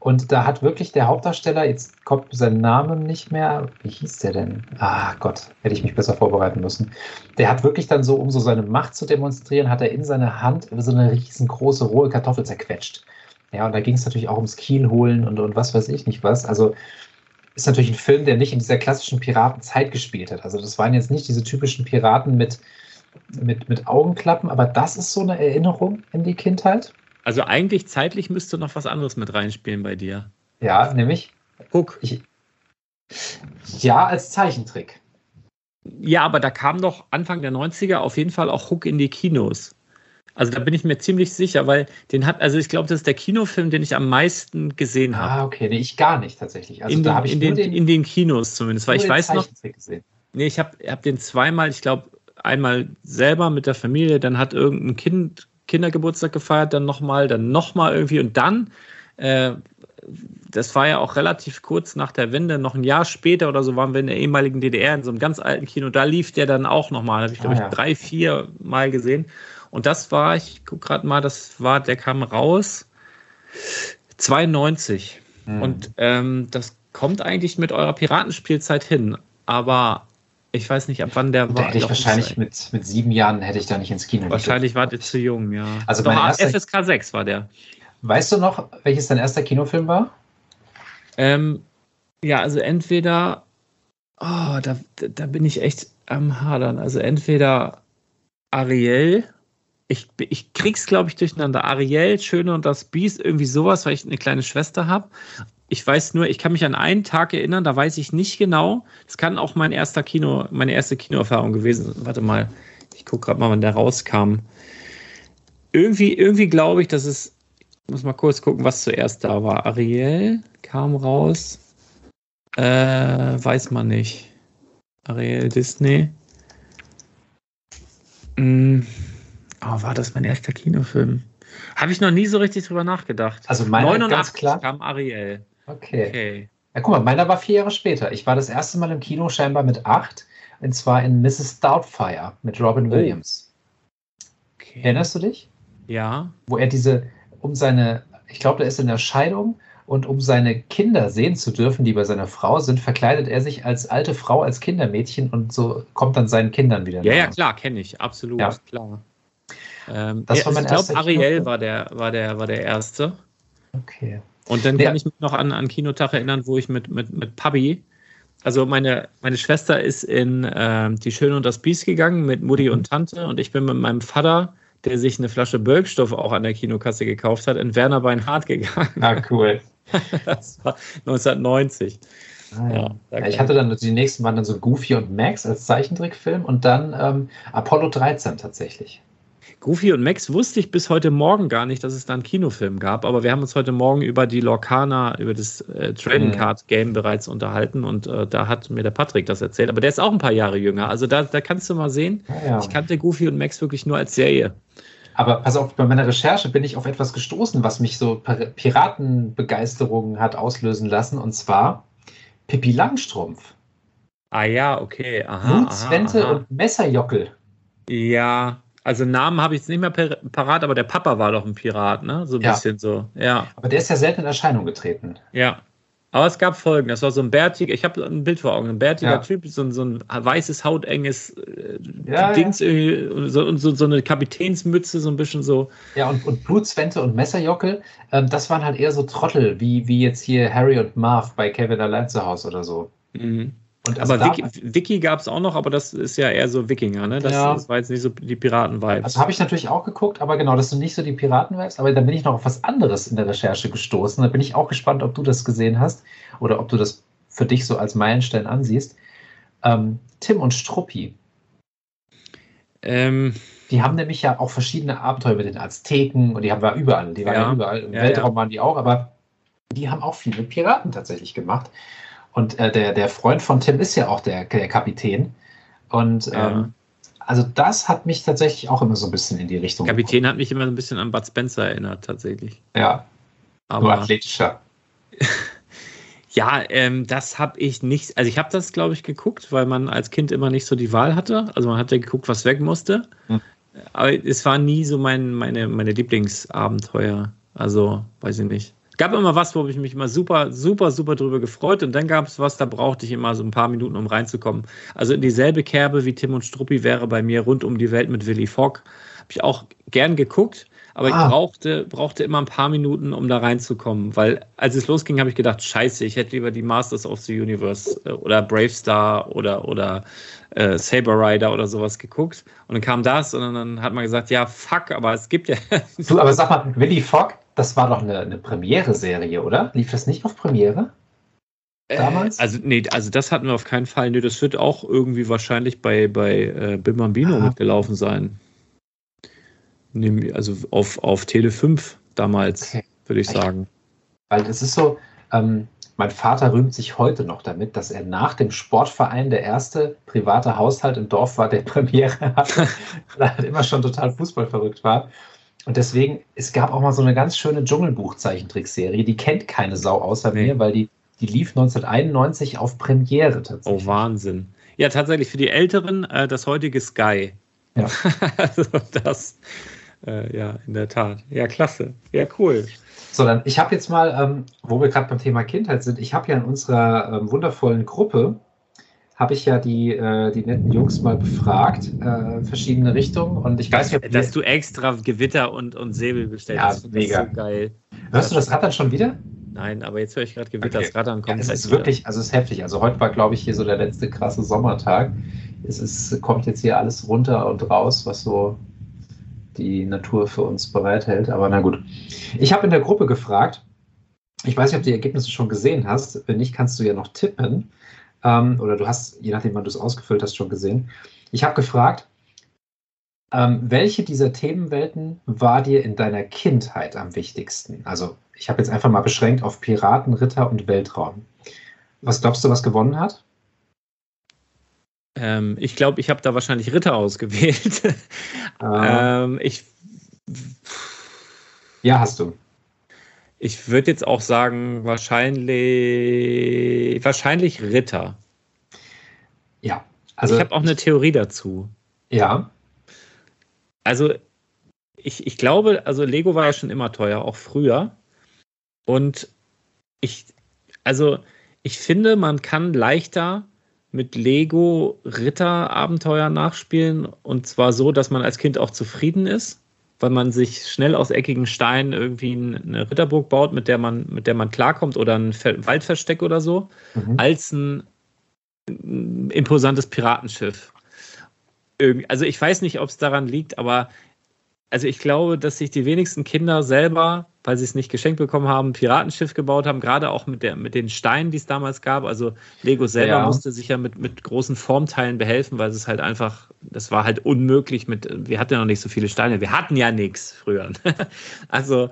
Und da hat wirklich der Hauptdarsteller, jetzt kommt sein Name nicht mehr, wie hieß der denn? Ah Gott, hätte ich mich besser vorbereiten müssen. Der hat wirklich dann so, um so seine Macht zu demonstrieren, hat er in seine Hand so eine riesengroße rohe Kartoffel zerquetscht. Ja, und da ging es natürlich auch ums Kiel holen und, und was weiß ich nicht was. Also ist natürlich ein Film, der nicht in dieser klassischen Piratenzeit gespielt hat. Also das waren jetzt nicht diese typischen Piraten mit, mit, mit Augenklappen, aber das ist so eine Erinnerung in die Kindheit. Also eigentlich zeitlich müsste noch was anderes mit reinspielen bei dir. Ja, nämlich Hook. Ich, ja, als Zeichentrick. Ja, aber da kam doch Anfang der 90er auf jeden Fall auch Hook in die Kinos. Also da bin ich mir ziemlich sicher, weil den hat, also ich glaube, das ist der Kinofilm, den ich am meisten gesehen habe. Ah, okay, nee, ich gar nicht tatsächlich. Also in, den, in, den, den, in den Kinos zumindest, weil ich weiß noch. Gesehen. Nee, ich habe hab den zweimal, ich glaube, einmal selber mit der Familie, dann hat irgendein Kind Kindergeburtstag gefeiert, dann nochmal, dann nochmal irgendwie und dann, äh, das war ja auch relativ kurz nach der Wende, noch ein Jahr später oder so waren wir in der ehemaligen DDR in so einem ganz alten Kino, da lief der dann auch nochmal, da habe ich glaube ah, ja. ich drei, vier Mal gesehen und das war, ich gucke gerade mal, das war, der kam raus 92. Mhm. Und ähm, das kommt eigentlich mit eurer Piratenspielzeit hin. Aber ich weiß nicht, ab wann der war. Da hätte ich wahrscheinlich mit, mit sieben Jahren hätte ich da nicht ins Kino. Wahrscheinlich war der zu jung, ja. Also Doch, erster, FSK 6 war der. Weißt du noch, welches dein erster Kinofilm war? Ähm, ja, also entweder, oh, da, da bin ich echt am Hadern. Also entweder Ariel ich, ich krieg's, glaube ich, durcheinander. Ariel, Schöne und das Biest, irgendwie sowas, weil ich eine kleine Schwester habe. Ich weiß nur, ich kann mich an einen Tag erinnern, da weiß ich nicht genau. Es kann auch mein erster Kino, meine erste Kinoerfahrung gewesen sein. Warte mal, ich gucke gerade mal, wann der rauskam. Irgendwie, irgendwie glaube ich, dass es, ich muss mal kurz gucken, was zuerst da war. Ariel kam raus. Äh, weiß man nicht. Ariel Disney. Hm. Oh, war das mein erster Kinofilm? Habe ich noch nie so richtig drüber nachgedacht. Also meiner 89 ganz klar. kam Ariel. Okay. okay. Ja, guck mal, meiner war vier Jahre später. Ich war das erste Mal im Kino scheinbar mit acht. Und zwar in Mrs. Doubtfire mit Robin oh. Williams. Okay. Erinnerst du dich? Ja. Wo er diese, um seine, ich glaube, der ist in der Scheidung und um seine Kinder sehen zu dürfen, die bei seiner Frau sind, verkleidet er sich als alte Frau, als Kindermädchen und so kommt dann seinen Kindern wieder. Ja, nach. ja, klar, kenne ich, absolut, ja. klar. Ähm, das war mein ich glaube, Ariel war der, war, der, war der erste. Okay. Und dann kann ich mich noch an, an Kinotag erinnern, wo ich mit, mit, mit Pabi, also meine, meine Schwester ist in äh, Die Schöne und das Biest gegangen mit Mutti und Tante und ich bin mit meinem Vater, der sich eine Flasche Bölkstoff auch an der Kinokasse gekauft hat, in Werner Beinhardt gegangen. Ah, cool. das war 1990. Ah, ja. ja ich hatte dann, die nächsten waren dann so Goofy und Max als Zeichentrickfilm und dann ähm, Apollo 13 tatsächlich. Goofy und Max wusste ich bis heute Morgen gar nicht, dass es da einen Kinofilm gab, aber wir haben uns heute Morgen über die Lorcana, über das äh, Trading mhm. Card Game bereits unterhalten und äh, da hat mir der Patrick das erzählt. Aber der ist auch ein paar Jahre jünger. Also da, da kannst du mal sehen. Ja. Ich kannte Goofy und Max wirklich nur als Serie. Aber pass auf, bei meiner Recherche bin ich auf etwas gestoßen, was mich so Piratenbegeisterung hat auslösen lassen, und zwar Pippi Langstrumpf. Ah ja, okay. Aha, Blutzwente und Messerjockel. Ja, also Namen habe ich jetzt nicht mehr parat, aber der Papa war doch ein Pirat, ne? So ein ja. bisschen so. Ja. Aber der ist ja selten in Erscheinung getreten. Ja. Aber es gab Folgen. Das war so ein bärtiger, ich habe ein Bild vor Augen, ein bärtiger ja. Typ, so ein, so ein weißes, hautenges äh, ja, Dings, ja. So, so, so, eine Kapitänsmütze, so ein bisschen so. Ja, und, und Blutzwente und Messerjockel, ähm, das waren halt eher so Trottel, wie, wie jetzt hier Harry und Marv bei Kevin allein zu Hause oder so. Mhm. Also aber Wiki, Wiki gab es auch noch, aber das ist ja eher so Wikinger, ne? Das, ja. das war jetzt nicht so die Piraten-Vibes. Also habe ich natürlich auch geguckt, aber genau, das sind nicht so die Piraten-Vibes, aber dann bin ich noch auf was anderes in der Recherche gestoßen. Da bin ich auch gespannt, ob du das gesehen hast oder ob du das für dich so als Meilenstein ansiehst. Ähm, Tim und Struppi. Ähm, die haben nämlich ja auch verschiedene Abenteuer mit den Azteken und die haben wir überall. Die waren ja, ja überall. Im ja, Weltraum waren die auch, aber die haben auch viel mit Piraten tatsächlich gemacht. Und äh, der, der Freund von Tim ist ja auch der, der Kapitän. Und ja. ähm, also das hat mich tatsächlich auch immer so ein bisschen in die Richtung. Kapitän gebracht. hat mich immer so ein bisschen an Bud Spencer erinnert, tatsächlich. Ja. Aber nur athletischer. ja, ähm, das habe ich nicht. Also ich habe das, glaube ich, geguckt, weil man als Kind immer nicht so die Wahl hatte. Also man hat ja geguckt, was weg musste. Hm. Aber es war nie so mein, meine, meine Lieblingsabenteuer. Also, weiß ich nicht gab immer was, wo ich mich immer super, super, super drüber gefreut und dann gab es was, da brauchte ich immer so ein paar Minuten, um reinzukommen. Also in dieselbe Kerbe wie Tim und Struppi wäre bei mir rund um die Welt mit Willy Fogg. Habe ich auch gern geguckt, aber ah. ich brauchte, brauchte immer ein paar Minuten, um da reinzukommen, weil als es losging, habe ich gedacht, scheiße, ich hätte lieber die Masters of the Universe äh, oder Brave Star oder, oder äh, Saber Rider oder sowas geguckt. Und dann kam das und dann hat man gesagt, ja, fuck, aber es gibt ja. du, aber sag mal, Willy Fogg, das war doch eine, eine Premiere-Serie, oder? Lief das nicht auf Premiere? Äh, Damals? Äh, also, nee, also das hatten wir auf keinen Fall. Nee, das wird auch irgendwie wahrscheinlich bei, bei äh, Bambino mitgelaufen sein. Also auf, auf Tele 5 damals, okay. würde ich sagen. Weil das ist so, ähm, mein Vater rühmt sich heute noch damit, dass er nach dem Sportverein der erste private Haushalt im Dorf war, der Premiere hatte, weil er halt immer schon total fußballverrückt war. Und deswegen, es gab auch mal so eine ganz schöne Dschungelbuch-Zeichentrickserie, die kennt keine Sau außer nee. mir, weil die, die lief 1991 auf Premiere tatsächlich. Oh, Wahnsinn. Ja, tatsächlich für die Älteren äh, das heutige Sky. Ja. also das, äh, ja, in der Tat. Ja, klasse. Ja, cool. So, dann, ich habe jetzt mal, ähm, wo wir gerade beim Thema Kindheit sind, ich habe ja in unserer ähm, wundervollen Gruppe, habe ich ja die, äh, die netten Jungs mal befragt, äh, verschiedene Richtungen. Und ich weiß nicht, Dass du extra Gewitter und, und Säbel bestellt ja, hast. Mega. So geil. Hörst du das Rattern schon wieder? Nein, aber jetzt höre ich gerade Gewitter, okay. das Rattern kommt. Ja, es ist wirklich, also es ist heftig. Also heute war, glaube ich, hier so der letzte krasse Sommertag. Es ist, kommt jetzt hier alles runter und raus, was so die Natur für uns bereithält. Aber na gut. Ich habe in der Gruppe gefragt, ich weiß nicht, ob du die Ergebnisse schon gesehen hast. Wenn nicht, kannst du ja noch tippen. Ähm, oder du hast, je nachdem, wann du es ausgefüllt hast, schon gesehen. Ich habe gefragt, ähm, welche dieser Themenwelten war dir in deiner Kindheit am wichtigsten? Also, ich habe jetzt einfach mal beschränkt auf Piraten, Ritter und Weltraum. Was glaubst du, was gewonnen hat? Ähm, ich glaube, ich habe da wahrscheinlich Ritter ausgewählt. Ah. ähm, ich. Ja, hast du. Ich würde jetzt auch sagen, wahrscheinlich, wahrscheinlich Ritter. Ja. Also ich habe auch eine Theorie dazu. Ja. Also ich, ich glaube, also Lego war ja schon immer teuer, auch früher. Und ich, also ich finde, man kann leichter mit Lego Ritter-Abenteuer nachspielen und zwar so, dass man als Kind auch zufrieden ist, weil man sich schnell aus eckigen Steinen irgendwie eine Ritterburg baut, mit der man, mit der man klarkommt oder ein Waldversteck oder so, mhm. als ein imposantes Piratenschiff. Also ich weiß nicht, ob es daran liegt, aber also ich glaube, dass sich die wenigsten Kinder selber, weil sie es nicht geschenkt bekommen haben, ein Piratenschiff gebaut haben, gerade auch mit, der, mit den Steinen, die es damals gab. Also Lego selber ja. musste sich ja mit, mit großen Formteilen behelfen, weil es halt einfach, das war halt unmöglich mit, wir hatten ja noch nicht so viele Steine, wir hatten ja nichts früher. also,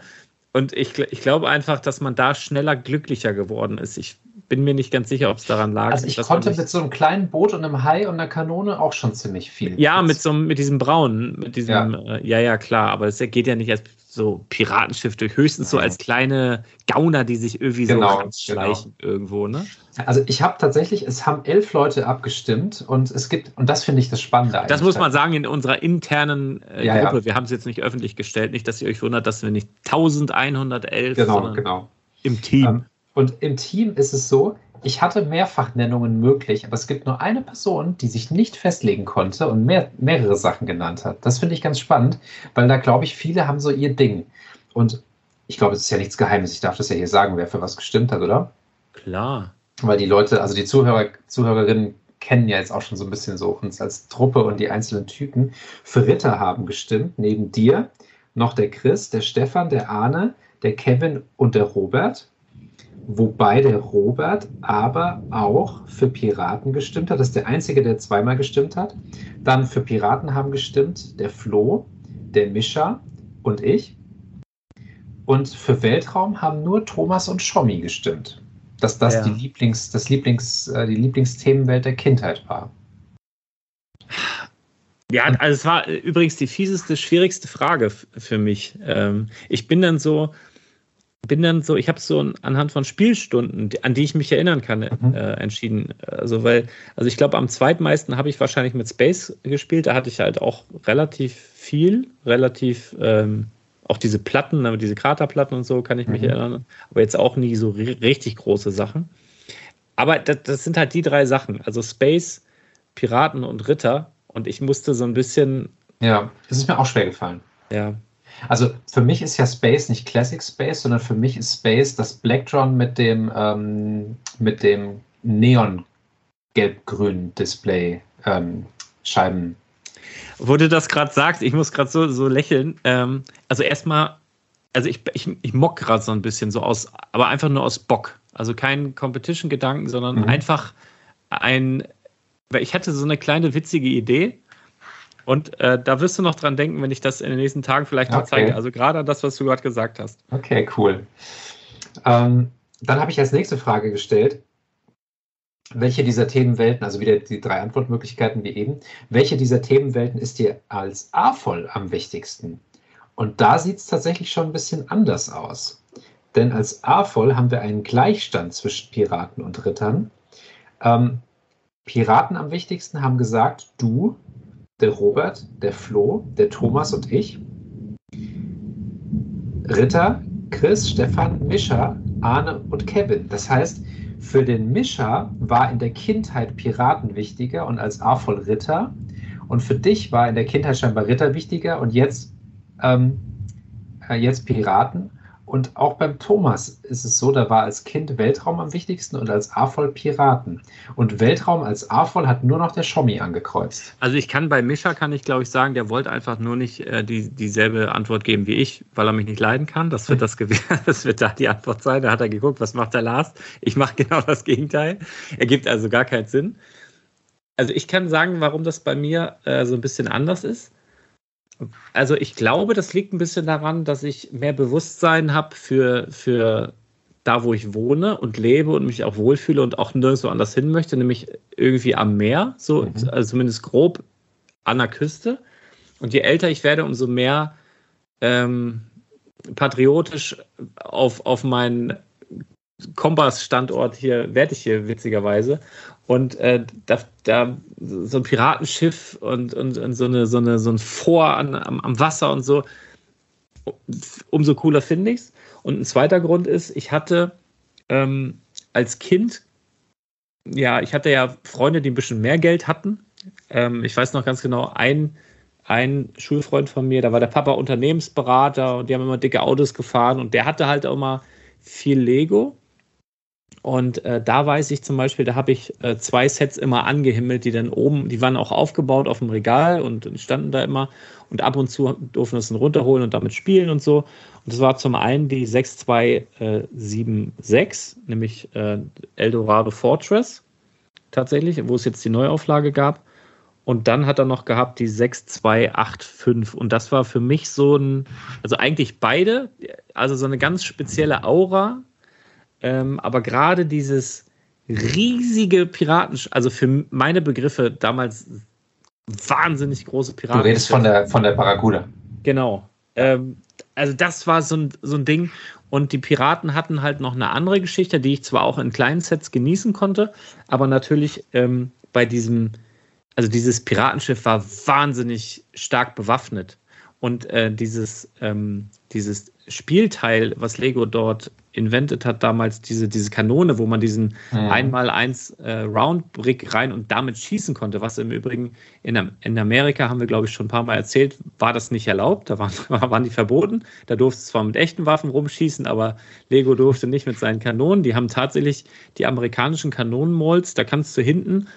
und ich, ich glaube einfach, dass man da schneller glücklicher geworden ist. Ich bin mir nicht ganz sicher, ob es daran lag. Also ich konnte mit so einem kleinen Boot und einem Hai und einer Kanone auch schon ziemlich viel. Ja, mit so mit diesem braunen, mit diesem, ja, äh, ja, ja, klar, aber es geht ja nicht als so Piratenschiff durch, höchstens so als kleine Gauner, die sich irgendwie genau, so schleichen genau. irgendwo, ne? Also ich habe tatsächlich, es haben elf Leute abgestimmt und es gibt, und das finde ich das Spannende. Das muss man sagen in unserer internen äh, ja, Gruppe. Ja. Wir haben es jetzt nicht öffentlich gestellt, nicht, dass ihr euch wundert, dass wir nicht 1111, genau, genau. im Team. Ähm, und im Team ist es so, ich hatte Mehrfachnennungen möglich, aber es gibt nur eine Person, die sich nicht festlegen konnte und mehr, mehrere Sachen genannt hat. Das finde ich ganz spannend, weil da glaube ich, viele haben so ihr Ding. Und ich glaube, es ist ja nichts Geheimes. Ich darf das ja hier sagen, wer für was gestimmt hat, oder? Klar. Weil die Leute, also die Zuhörer, Zuhörerinnen kennen ja jetzt auch schon so ein bisschen so uns als Truppe und die einzelnen Typen. Für Ritter haben gestimmt, neben dir noch der Chris, der Stefan, der Arne, der Kevin und der Robert wobei der Robert aber auch für Piraten gestimmt hat. Das ist der Einzige, der zweimal gestimmt hat. Dann für Piraten haben gestimmt der Flo, der Mischa und ich. Und für Weltraum haben nur Thomas und Schommi gestimmt. Dass das ja. die, Lieblings, das Lieblings, äh, die Lieblingsthemenwelt der Kindheit war. Ja, also es war übrigens die fieseste, schwierigste Frage für mich. Ähm, ich bin dann so, bin dann so, ich habe so anhand von Spielstunden, an die ich mich erinnern kann, mhm. äh, entschieden. Also, weil, also ich glaube, am zweitmeisten habe ich wahrscheinlich mit Space gespielt. Da hatte ich halt auch relativ viel, relativ ähm, auch diese Platten, diese Kraterplatten und so, kann ich mich mhm. erinnern. Aber jetzt auch nie so richtig große Sachen. Aber das, das sind halt die drei Sachen. Also Space, Piraten und Ritter. Und ich musste so ein bisschen. Ja, das ist mir auch schwer gefallen. Ja, Also für mich ist ja Space nicht Classic Space, sondern für mich ist Space das Blacktron mit dem, ähm, mit dem Neon gelb-grün Display ähm, Scheiben. Wo du das gerade sagst, ich muss gerade so, so lächeln. Ähm, also erstmal, also ich, ich, ich mock gerade so ein bisschen so aus, aber einfach nur aus Bock. Also kein Competition-Gedanken, sondern mhm. einfach ein, weil ich hatte so eine kleine witzige Idee und äh, da wirst du noch dran denken, wenn ich das in den nächsten Tagen vielleicht noch okay. zeige. Also gerade an das, was du gerade gesagt hast. Okay, cool. Ähm, dann habe ich als nächste Frage gestellt, welche dieser Themenwelten, also wieder die drei Antwortmöglichkeiten wie eben, welche dieser Themenwelten ist dir als A-voll am wichtigsten? Und da sieht es tatsächlich schon ein bisschen anders aus. Denn als A-voll haben wir einen Gleichstand zwischen Piraten und Rittern. Ähm, Piraten am wichtigsten haben gesagt, du, der Robert, der Flo, der Thomas und ich. Ritter, Chris, Stefan, Mischa, Arne und Kevin. Das heißt, für den Mischa war in der Kindheit Piraten wichtiger und als A voll Ritter. Und für dich war in der Kindheit scheinbar Ritter wichtiger und jetzt, ähm, äh, jetzt Piraten. Und auch beim Thomas ist es so, da war als Kind Weltraum am wichtigsten und als A-Voll Piraten. Und Weltraum als A-Voll hat nur noch der Schommi angekreuzt. Also ich kann bei Mischa, kann ich glaube ich sagen, der wollte einfach nur nicht äh, die, dieselbe Antwort geben wie ich, weil er mich nicht leiden kann. Das wird das Gewehr, das wird da die Antwort sein. Da hat er geguckt, was macht der Lars? Ich mache genau das Gegenteil. Ergibt also gar keinen Sinn. Also ich kann sagen, warum das bei mir äh, so ein bisschen anders ist also ich glaube, das liegt ein bisschen daran, dass ich mehr Bewusstsein habe für, für da, wo ich wohne und lebe und mich auch wohlfühle und auch nirgendwo anders hin möchte, nämlich irgendwie am Meer, so mhm. also zumindest grob an der Küste. Und je älter ich werde, umso mehr ähm, patriotisch auf, auf meinen Kompassstandort hier werde ich hier witzigerweise. Und äh, da, da, so ein Piratenschiff und, und, und, so, eine, so, eine, so ein Vor an, am, am Wasser und so, umso cooler finde ich es. Und ein zweiter Grund ist, ich hatte ähm, als Kind, ja, ich hatte ja Freunde, die ein bisschen mehr Geld hatten. Ähm, ich weiß noch ganz genau, ein, ein Schulfreund von mir, da war der Papa Unternehmensberater und die haben immer dicke Autos gefahren und der hatte halt auch immer viel Lego. Und äh, da weiß ich zum Beispiel, da habe ich äh, zwei Sets immer angehimmelt, die dann oben, die waren auch aufgebaut auf dem Regal und, standen da immer. Und ab und zu durften wir es dann runterholen und damit spielen und so. Und das war zum einen die 6276, nämlich äh, Eldorado Fortress, tatsächlich, wo es jetzt die Neuauflage gab. Und dann hat er noch gehabt die 6285. Und das war für mich so ein, also eigentlich beide, also so eine ganz spezielle Aura ähm, aber gerade dieses riesige Piraten, also für meine Begriffe damals wahnsinnig große Piraten. Du redest von der, von der Barracuda. Genau. Ähm, also das war so ein, so ein Ding. Und die Piraten hatten halt noch eine andere Geschichte, die ich zwar auch in kleinen Sets genießen konnte, aber natürlich ähm, bei diesem, also dieses Piratenschiff war wahnsinnig stark bewaffnet. Und äh, dieses, ähm, dieses Spielteil, was Lego dort invented hat, damals diese, diese Kanone, wo man diesen mhm. einmal eins äh, Round-Brick rein und damit schießen konnte, was im Übrigen in, in Amerika, haben wir glaube ich schon ein paar Mal erzählt, war das nicht erlaubt, da waren, waren die verboten. Da durfte es zwar mit echten Waffen rumschießen, aber Lego durfte nicht mit seinen Kanonen. Die haben tatsächlich die amerikanischen Kanonenmolds, da kannst du hinten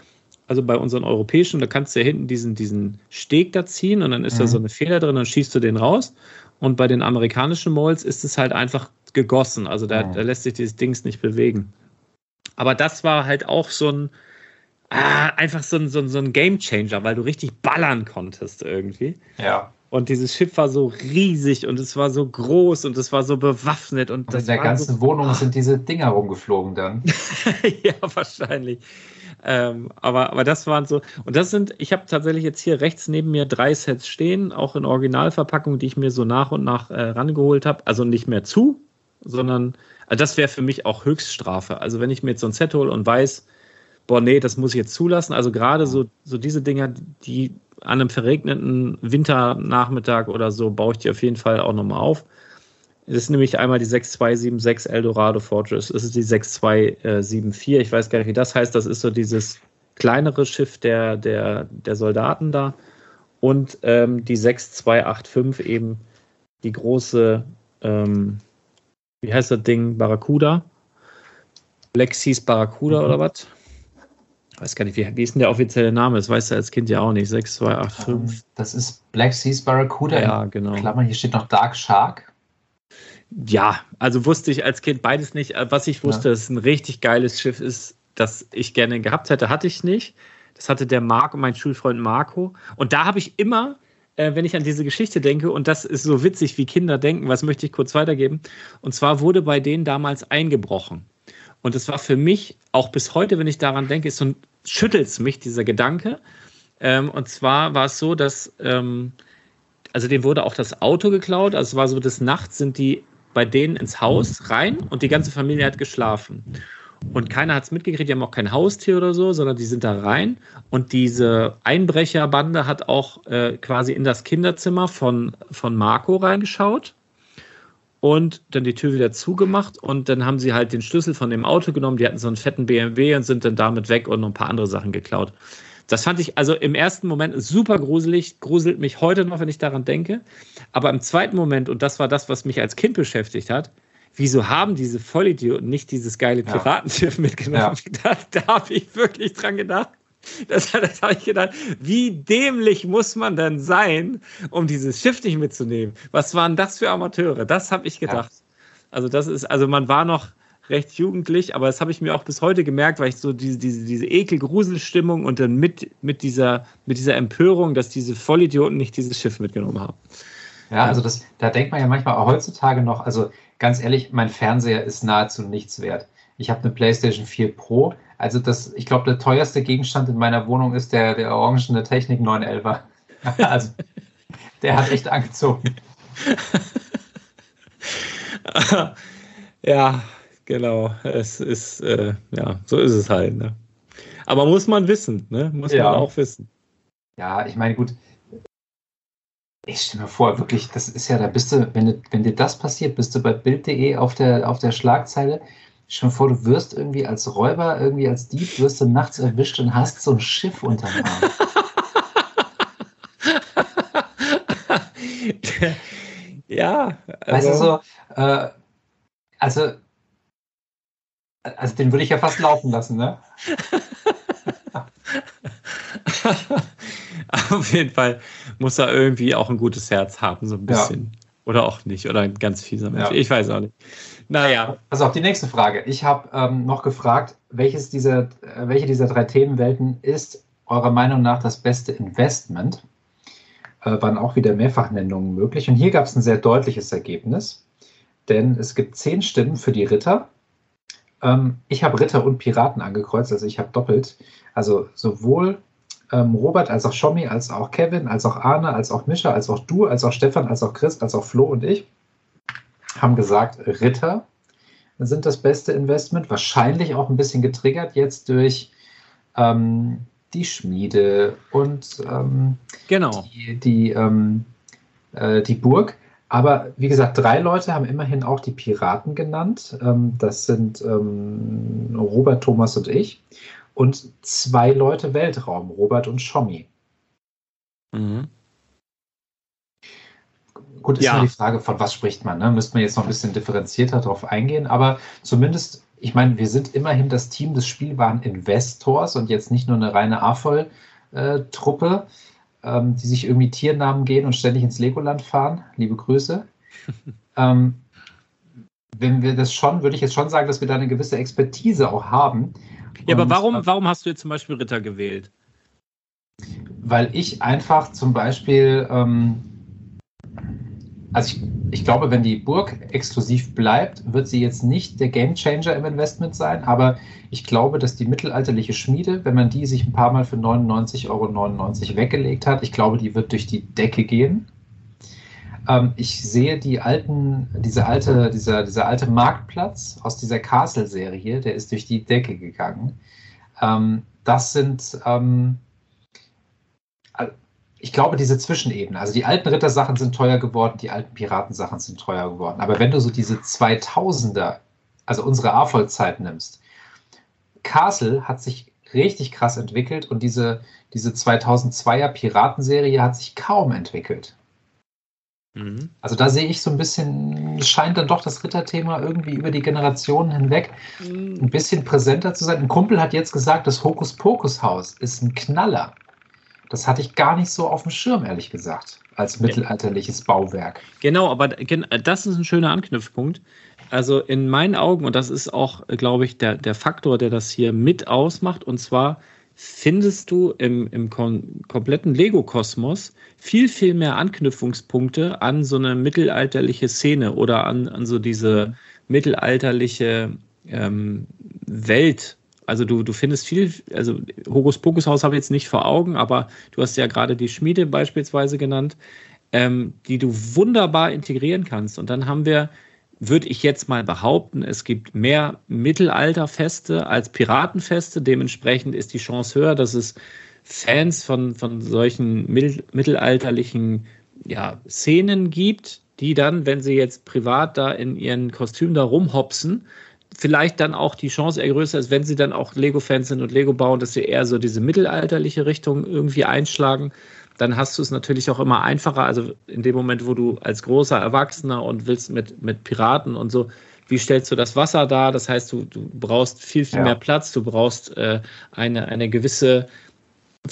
also bei unseren europäischen, da kannst du ja hinten diesen, diesen Steg da ziehen und dann ist mhm. da so eine Feder drin, dann schießt du den raus. Und bei den amerikanischen Molds ist es halt einfach gegossen. Also da, da lässt sich dieses Dings nicht bewegen. Aber das war halt auch so ein, ah, einfach so ein, so, ein, so ein Game Changer, weil du richtig ballern konntest irgendwie. Ja. Und dieses Schiff war so riesig und es war so groß und es war so bewaffnet. Und, und in der ganzen so, Wohnung ah. sind diese Dinger rumgeflogen dann. ja, wahrscheinlich. Ähm, aber, aber das waren so, und das sind, ich habe tatsächlich jetzt hier rechts neben mir drei Sets stehen, auch in Originalverpackung, die ich mir so nach und nach äh, rangeholt habe. Also nicht mehr zu, sondern also das wäre für mich auch Höchststrafe. Also wenn ich mir jetzt so ein Set hole und weiß, boah, nee, das muss ich jetzt zulassen. Also gerade so, so diese Dinger, die an einem verregneten Winternachmittag oder so, baue ich die auf jeden Fall auch nochmal auf. Das ist nämlich einmal die 6276 Eldorado Fortress. Das ist die 6274. Ich weiß gar nicht, wie das heißt. Das ist so dieses kleinere Schiff der, der, der Soldaten da. Und ähm, die 6285 eben die große, ähm, wie heißt das Ding, Barracuda? Black Seas Barracuda mhm. oder was? Ich weiß gar nicht, wie, wie ist denn der offizielle Name? Das weißt du als Kind ja auch nicht. 6285. Das ist Black Seas Barracuda. Ja, genau. Klammern, hier steht noch Dark Shark. Ja, also wusste ich als Kind beides nicht. Was ich wusste, ja. dass es ein richtig geiles Schiff ist, das ich gerne gehabt hätte, hatte ich nicht. Das hatte der Marco, mein Schulfreund Marco. Und da habe ich immer, äh, wenn ich an diese Geschichte denke, und das ist so witzig, wie Kinder denken, was möchte ich kurz weitergeben? Und zwar wurde bei denen damals eingebrochen. Und es war für mich, auch bis heute, wenn ich daran denke, ist so schüttelt es mich, dieser Gedanke. Ähm, und zwar war es so, dass, ähm, also dem wurde auch das Auto geklaut. Also es war so, des Nachts sind die bei denen ins Haus rein und die ganze Familie hat geschlafen. Und keiner hat es mitgekriegt, die haben auch kein Haustier oder so, sondern die sind da rein. Und diese Einbrecherbande hat auch äh, quasi in das Kinderzimmer von, von Marco reingeschaut und dann die Tür wieder zugemacht. Und dann haben sie halt den Schlüssel von dem Auto genommen. Die hatten so einen fetten BMW und sind dann damit weg und noch ein paar andere Sachen geklaut. Das fand ich also im ersten Moment super gruselig, gruselt mich heute noch, wenn ich daran denke. Aber im zweiten Moment, und das war das, was mich als Kind beschäftigt hat, wieso haben diese Vollidioten nicht dieses geile Piratenschiff ja. mitgenommen? Ja. Da, da habe ich wirklich dran gedacht. Das, das habe ich gedacht, wie dämlich muss man denn sein, um dieses Schiff nicht mitzunehmen? Was waren das für Amateure? Das habe ich gedacht. Ja. Also das ist, also man war noch recht jugendlich, aber das habe ich mir auch bis heute gemerkt, weil ich so diese, diese, diese Ekel-Gruselstimmung und dann mit, mit, dieser, mit dieser Empörung, dass diese Vollidioten nicht dieses Schiff mitgenommen haben. Ja, also das, da denkt man ja manchmal auch heutzutage noch, also ganz ehrlich, mein Fernseher ist nahezu nichts wert. Ich habe eine PlayStation 4 Pro. Also das, ich glaube, der teuerste Gegenstand in meiner Wohnung ist der, der orangene Technik 911er. also der hat echt angezogen. ja, genau. Es ist, äh, ja, so ist es halt. Ne? Aber muss man wissen, ne? Muss ja. man auch wissen. Ja, ich meine, gut, ich stelle mir vor, wirklich, das ist ja, da bist du, wenn, wenn dir das passiert, bist du bei Bild.de auf der, auf der Schlagzeile. Stell dir vor, du wirst irgendwie als Räuber, irgendwie als Dieb, wirst du nachts erwischt und hast so ein Schiff unter dem Arm. ja. Also. Weißt du so, äh, also, also den würde ich ja fast laufen lassen, ne? Auf jeden Fall muss er irgendwie auch ein gutes Herz haben, so ein bisschen. Ja. Oder auch nicht. Oder ein ganz fieser Mensch. Ja. Ich weiß auch nicht. Naja. Also auch die nächste Frage. Ich habe ähm, noch gefragt, welches dieser, äh, welche dieser drei Themenwelten ist eurer Meinung nach das beste Investment? Äh, waren auch wieder Mehrfachnennungen möglich. Und hier gab es ein sehr deutliches Ergebnis. Denn es gibt zehn Stimmen für die Ritter. Ähm, ich habe Ritter und Piraten angekreuzt, also ich habe doppelt. Also sowohl ähm, Robert, als auch Schommi, als auch Kevin, als auch Arne, als auch Mischa, als auch du, als auch Stefan, als auch Chris, als auch Flo und ich haben gesagt, Ritter sind das beste Investment. Wahrscheinlich auch ein bisschen getriggert jetzt durch ähm, die Schmiede und ähm, genau. die, die, ähm, äh, die Burg. Aber wie gesagt, drei Leute haben immerhin auch die Piraten genannt. Ähm, das sind ähm, Robert, Thomas und ich und zwei Leute Weltraum, Robert und Schommi. Mhm. Gut, ist ja. die Frage, von was spricht man? Ne? Müsste man jetzt noch ein bisschen differenzierter darauf eingehen, aber zumindest, ich meine, wir sind immerhin das Team des spielbaren Investors und jetzt nicht nur eine reine AFOL-Truppe, ähm, die sich irgendwie Tiernamen gehen und ständig ins Legoland fahren. Liebe Grüße. ähm, wenn wir das schon, würde ich jetzt schon sagen, dass wir da eine gewisse Expertise auch haben, ja, aber warum, äh, warum hast du jetzt zum Beispiel Ritter gewählt? Weil ich einfach zum Beispiel, ähm, also ich, ich glaube, wenn die Burg exklusiv bleibt, wird sie jetzt nicht der Gamechanger im Investment sein, aber ich glaube, dass die mittelalterliche Schmiede, wenn man die sich ein paar Mal für 99,99 Euro weggelegt hat, ich glaube, die wird durch die Decke gehen. Ähm, ich sehe die alten, diese alte, dieser, dieser alte Marktplatz aus dieser Castle-Serie, der ist durch die Decke gegangen. Ähm, das sind, ähm, ich glaube, diese Zwischenebene. Also die alten Rittersachen sind teuer geworden, die alten Piratensachen sind teuer geworden. Aber wenn du so diese 2000er, also unsere A-Voll-Zeit nimmst, Castle hat sich richtig krass entwickelt und diese, diese 2002er Piratenserie hat sich kaum entwickelt. Mhm. Also da sehe ich so ein bisschen, scheint dann doch das Ritterthema irgendwie über die Generationen hinweg mhm. ein bisschen präsenter zu sein. Ein Kumpel hat jetzt gesagt, das Hokuspokus-Haus ist ein Knaller. Das hatte ich gar nicht so auf dem Schirm, ehrlich gesagt, als mittelalterliches Bauwerk. Genau, aber das ist ein schöner Anknüpfpunkt. Also in meinen Augen, und das ist auch, glaube ich, der, der Faktor, der das hier mit ausmacht, und zwar findest du im, im kom kompletten Lego-Kosmos viel, viel mehr Anknüpfungspunkte an so eine mittelalterliche Szene oder an, an so diese mittelalterliche ähm, Welt. Also du, du findest viel, also Hokus Pokus Haus habe ich jetzt nicht vor Augen, aber du hast ja gerade die Schmiede beispielsweise genannt, ähm, die du wunderbar integrieren kannst. Und dann haben wir würde ich jetzt mal behaupten, es gibt mehr Mittelalterfeste als Piratenfeste. Dementsprechend ist die Chance höher, dass es Fans von, von solchen mittelalterlichen ja, Szenen gibt, die dann, wenn sie jetzt privat da in ihren Kostümen da rumhopsen, vielleicht dann auch die Chance eher größer ist, wenn sie dann auch Lego-Fans sind und Lego bauen, dass sie eher so diese mittelalterliche Richtung irgendwie einschlagen dann hast du es natürlich auch immer einfacher. Also in dem Moment, wo du als großer Erwachsener und willst mit, mit Piraten und so, wie stellst du das Wasser dar? Das heißt, du, du brauchst viel, viel ja. mehr Platz, du brauchst äh, eine, eine gewisse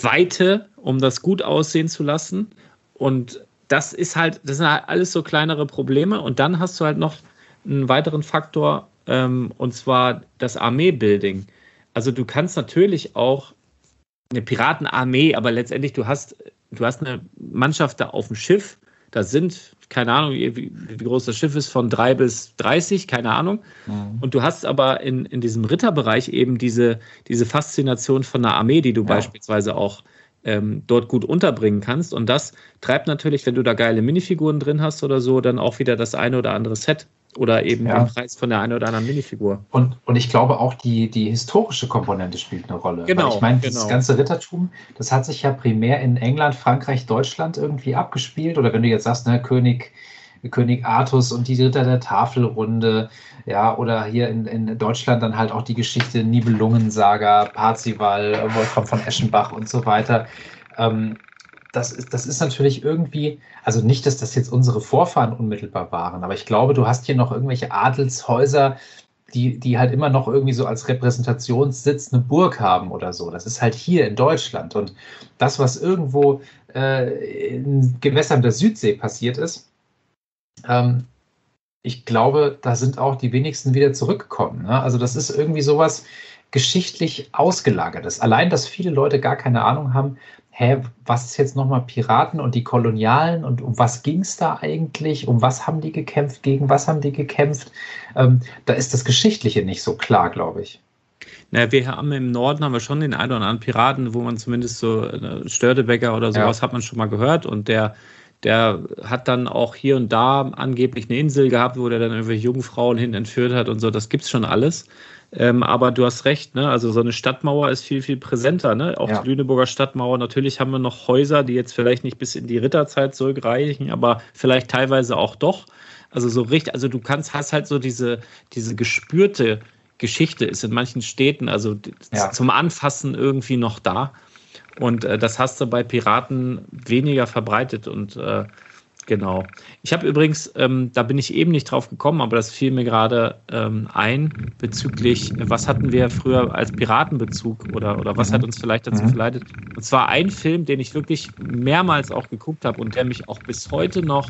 Weite, um das gut aussehen zu lassen. Und das ist halt, das sind halt alles so kleinere Probleme. Und dann hast du halt noch einen weiteren Faktor, ähm, und zwar das Armeebuilding. Also du kannst natürlich auch eine Piratenarmee, aber letztendlich du hast du hast eine Mannschaft da auf dem Schiff, da sind, keine Ahnung, wie, wie groß das Schiff ist, von drei bis 30, keine Ahnung. Mhm. Und du hast aber in, in diesem Ritterbereich eben diese, diese Faszination von einer Armee, die du ja. beispielsweise auch ähm, dort gut unterbringen kannst. Und das treibt natürlich, wenn du da geile Minifiguren drin hast oder so, dann auch wieder das eine oder andere Set oder eben ja. den Preis von der einen oder anderen Minifigur. Und, und ich glaube auch die, die historische Komponente spielt eine Rolle. Genau. Weil ich meine, genau. das ganze Rittertum, das hat sich ja primär in England, Frankreich, Deutschland irgendwie abgespielt. Oder wenn du jetzt sagst, ne, König, König Artus und die Ritter der Tafelrunde, ja, oder hier in, in Deutschland dann halt auch die Geschichte Nibelungensaga, Parzival, Wolfram von Eschenbach und so weiter. Ähm, das ist, das ist natürlich irgendwie, also nicht, dass das jetzt unsere Vorfahren unmittelbar waren, aber ich glaube, du hast hier noch irgendwelche Adelshäuser, die, die halt immer noch irgendwie so als Repräsentationssitz eine Burg haben oder so. Das ist halt hier in Deutschland. Und das, was irgendwo äh, in Gewässern der Südsee passiert ist, ähm, ich glaube, da sind auch die wenigsten wieder zurückgekommen. Ne? Also das ist irgendwie sowas geschichtlich ausgelagertes. Allein, dass viele Leute gar keine Ahnung haben, hä, was ist jetzt nochmal Piraten und die Kolonialen und um was ging es da eigentlich? Um was haben die gekämpft? Gegen was haben die gekämpft? Ähm, da ist das Geschichtliche nicht so klar, glaube ich. Naja, wir haben im Norden haben wir schon den einen oder anderen Piraten, wo man zumindest so äh, Störtebecker oder sowas ja. hat man schon mal gehört und der der hat dann auch hier und da angeblich eine Insel gehabt, wo der dann irgendwelche Jungfrauen hin entführt hat und so. Das gibt's schon alles. Ähm, aber du hast recht, ne? Also so eine Stadtmauer ist viel, viel präsenter, ne? Auch ja. die Lüneburger Stadtmauer. Natürlich haben wir noch Häuser, die jetzt vielleicht nicht bis in die Ritterzeit zurückreichen, aber vielleicht teilweise auch doch. Also so richtig, also du kannst, hast halt so diese, diese gespürte Geschichte ist in manchen Städten, also ja. zum Anfassen irgendwie noch da. Und äh, das hast du bei Piraten weniger verbreitet und äh, Genau. Ich habe übrigens, ähm, da bin ich eben nicht drauf gekommen, aber das fiel mir gerade ähm, ein bezüglich, was hatten wir früher als Piratenbezug oder, oder was hat mhm. uns vielleicht dazu mhm. verleitet? Und zwar ein Film, den ich wirklich mehrmals auch geguckt habe und der mich auch bis heute noch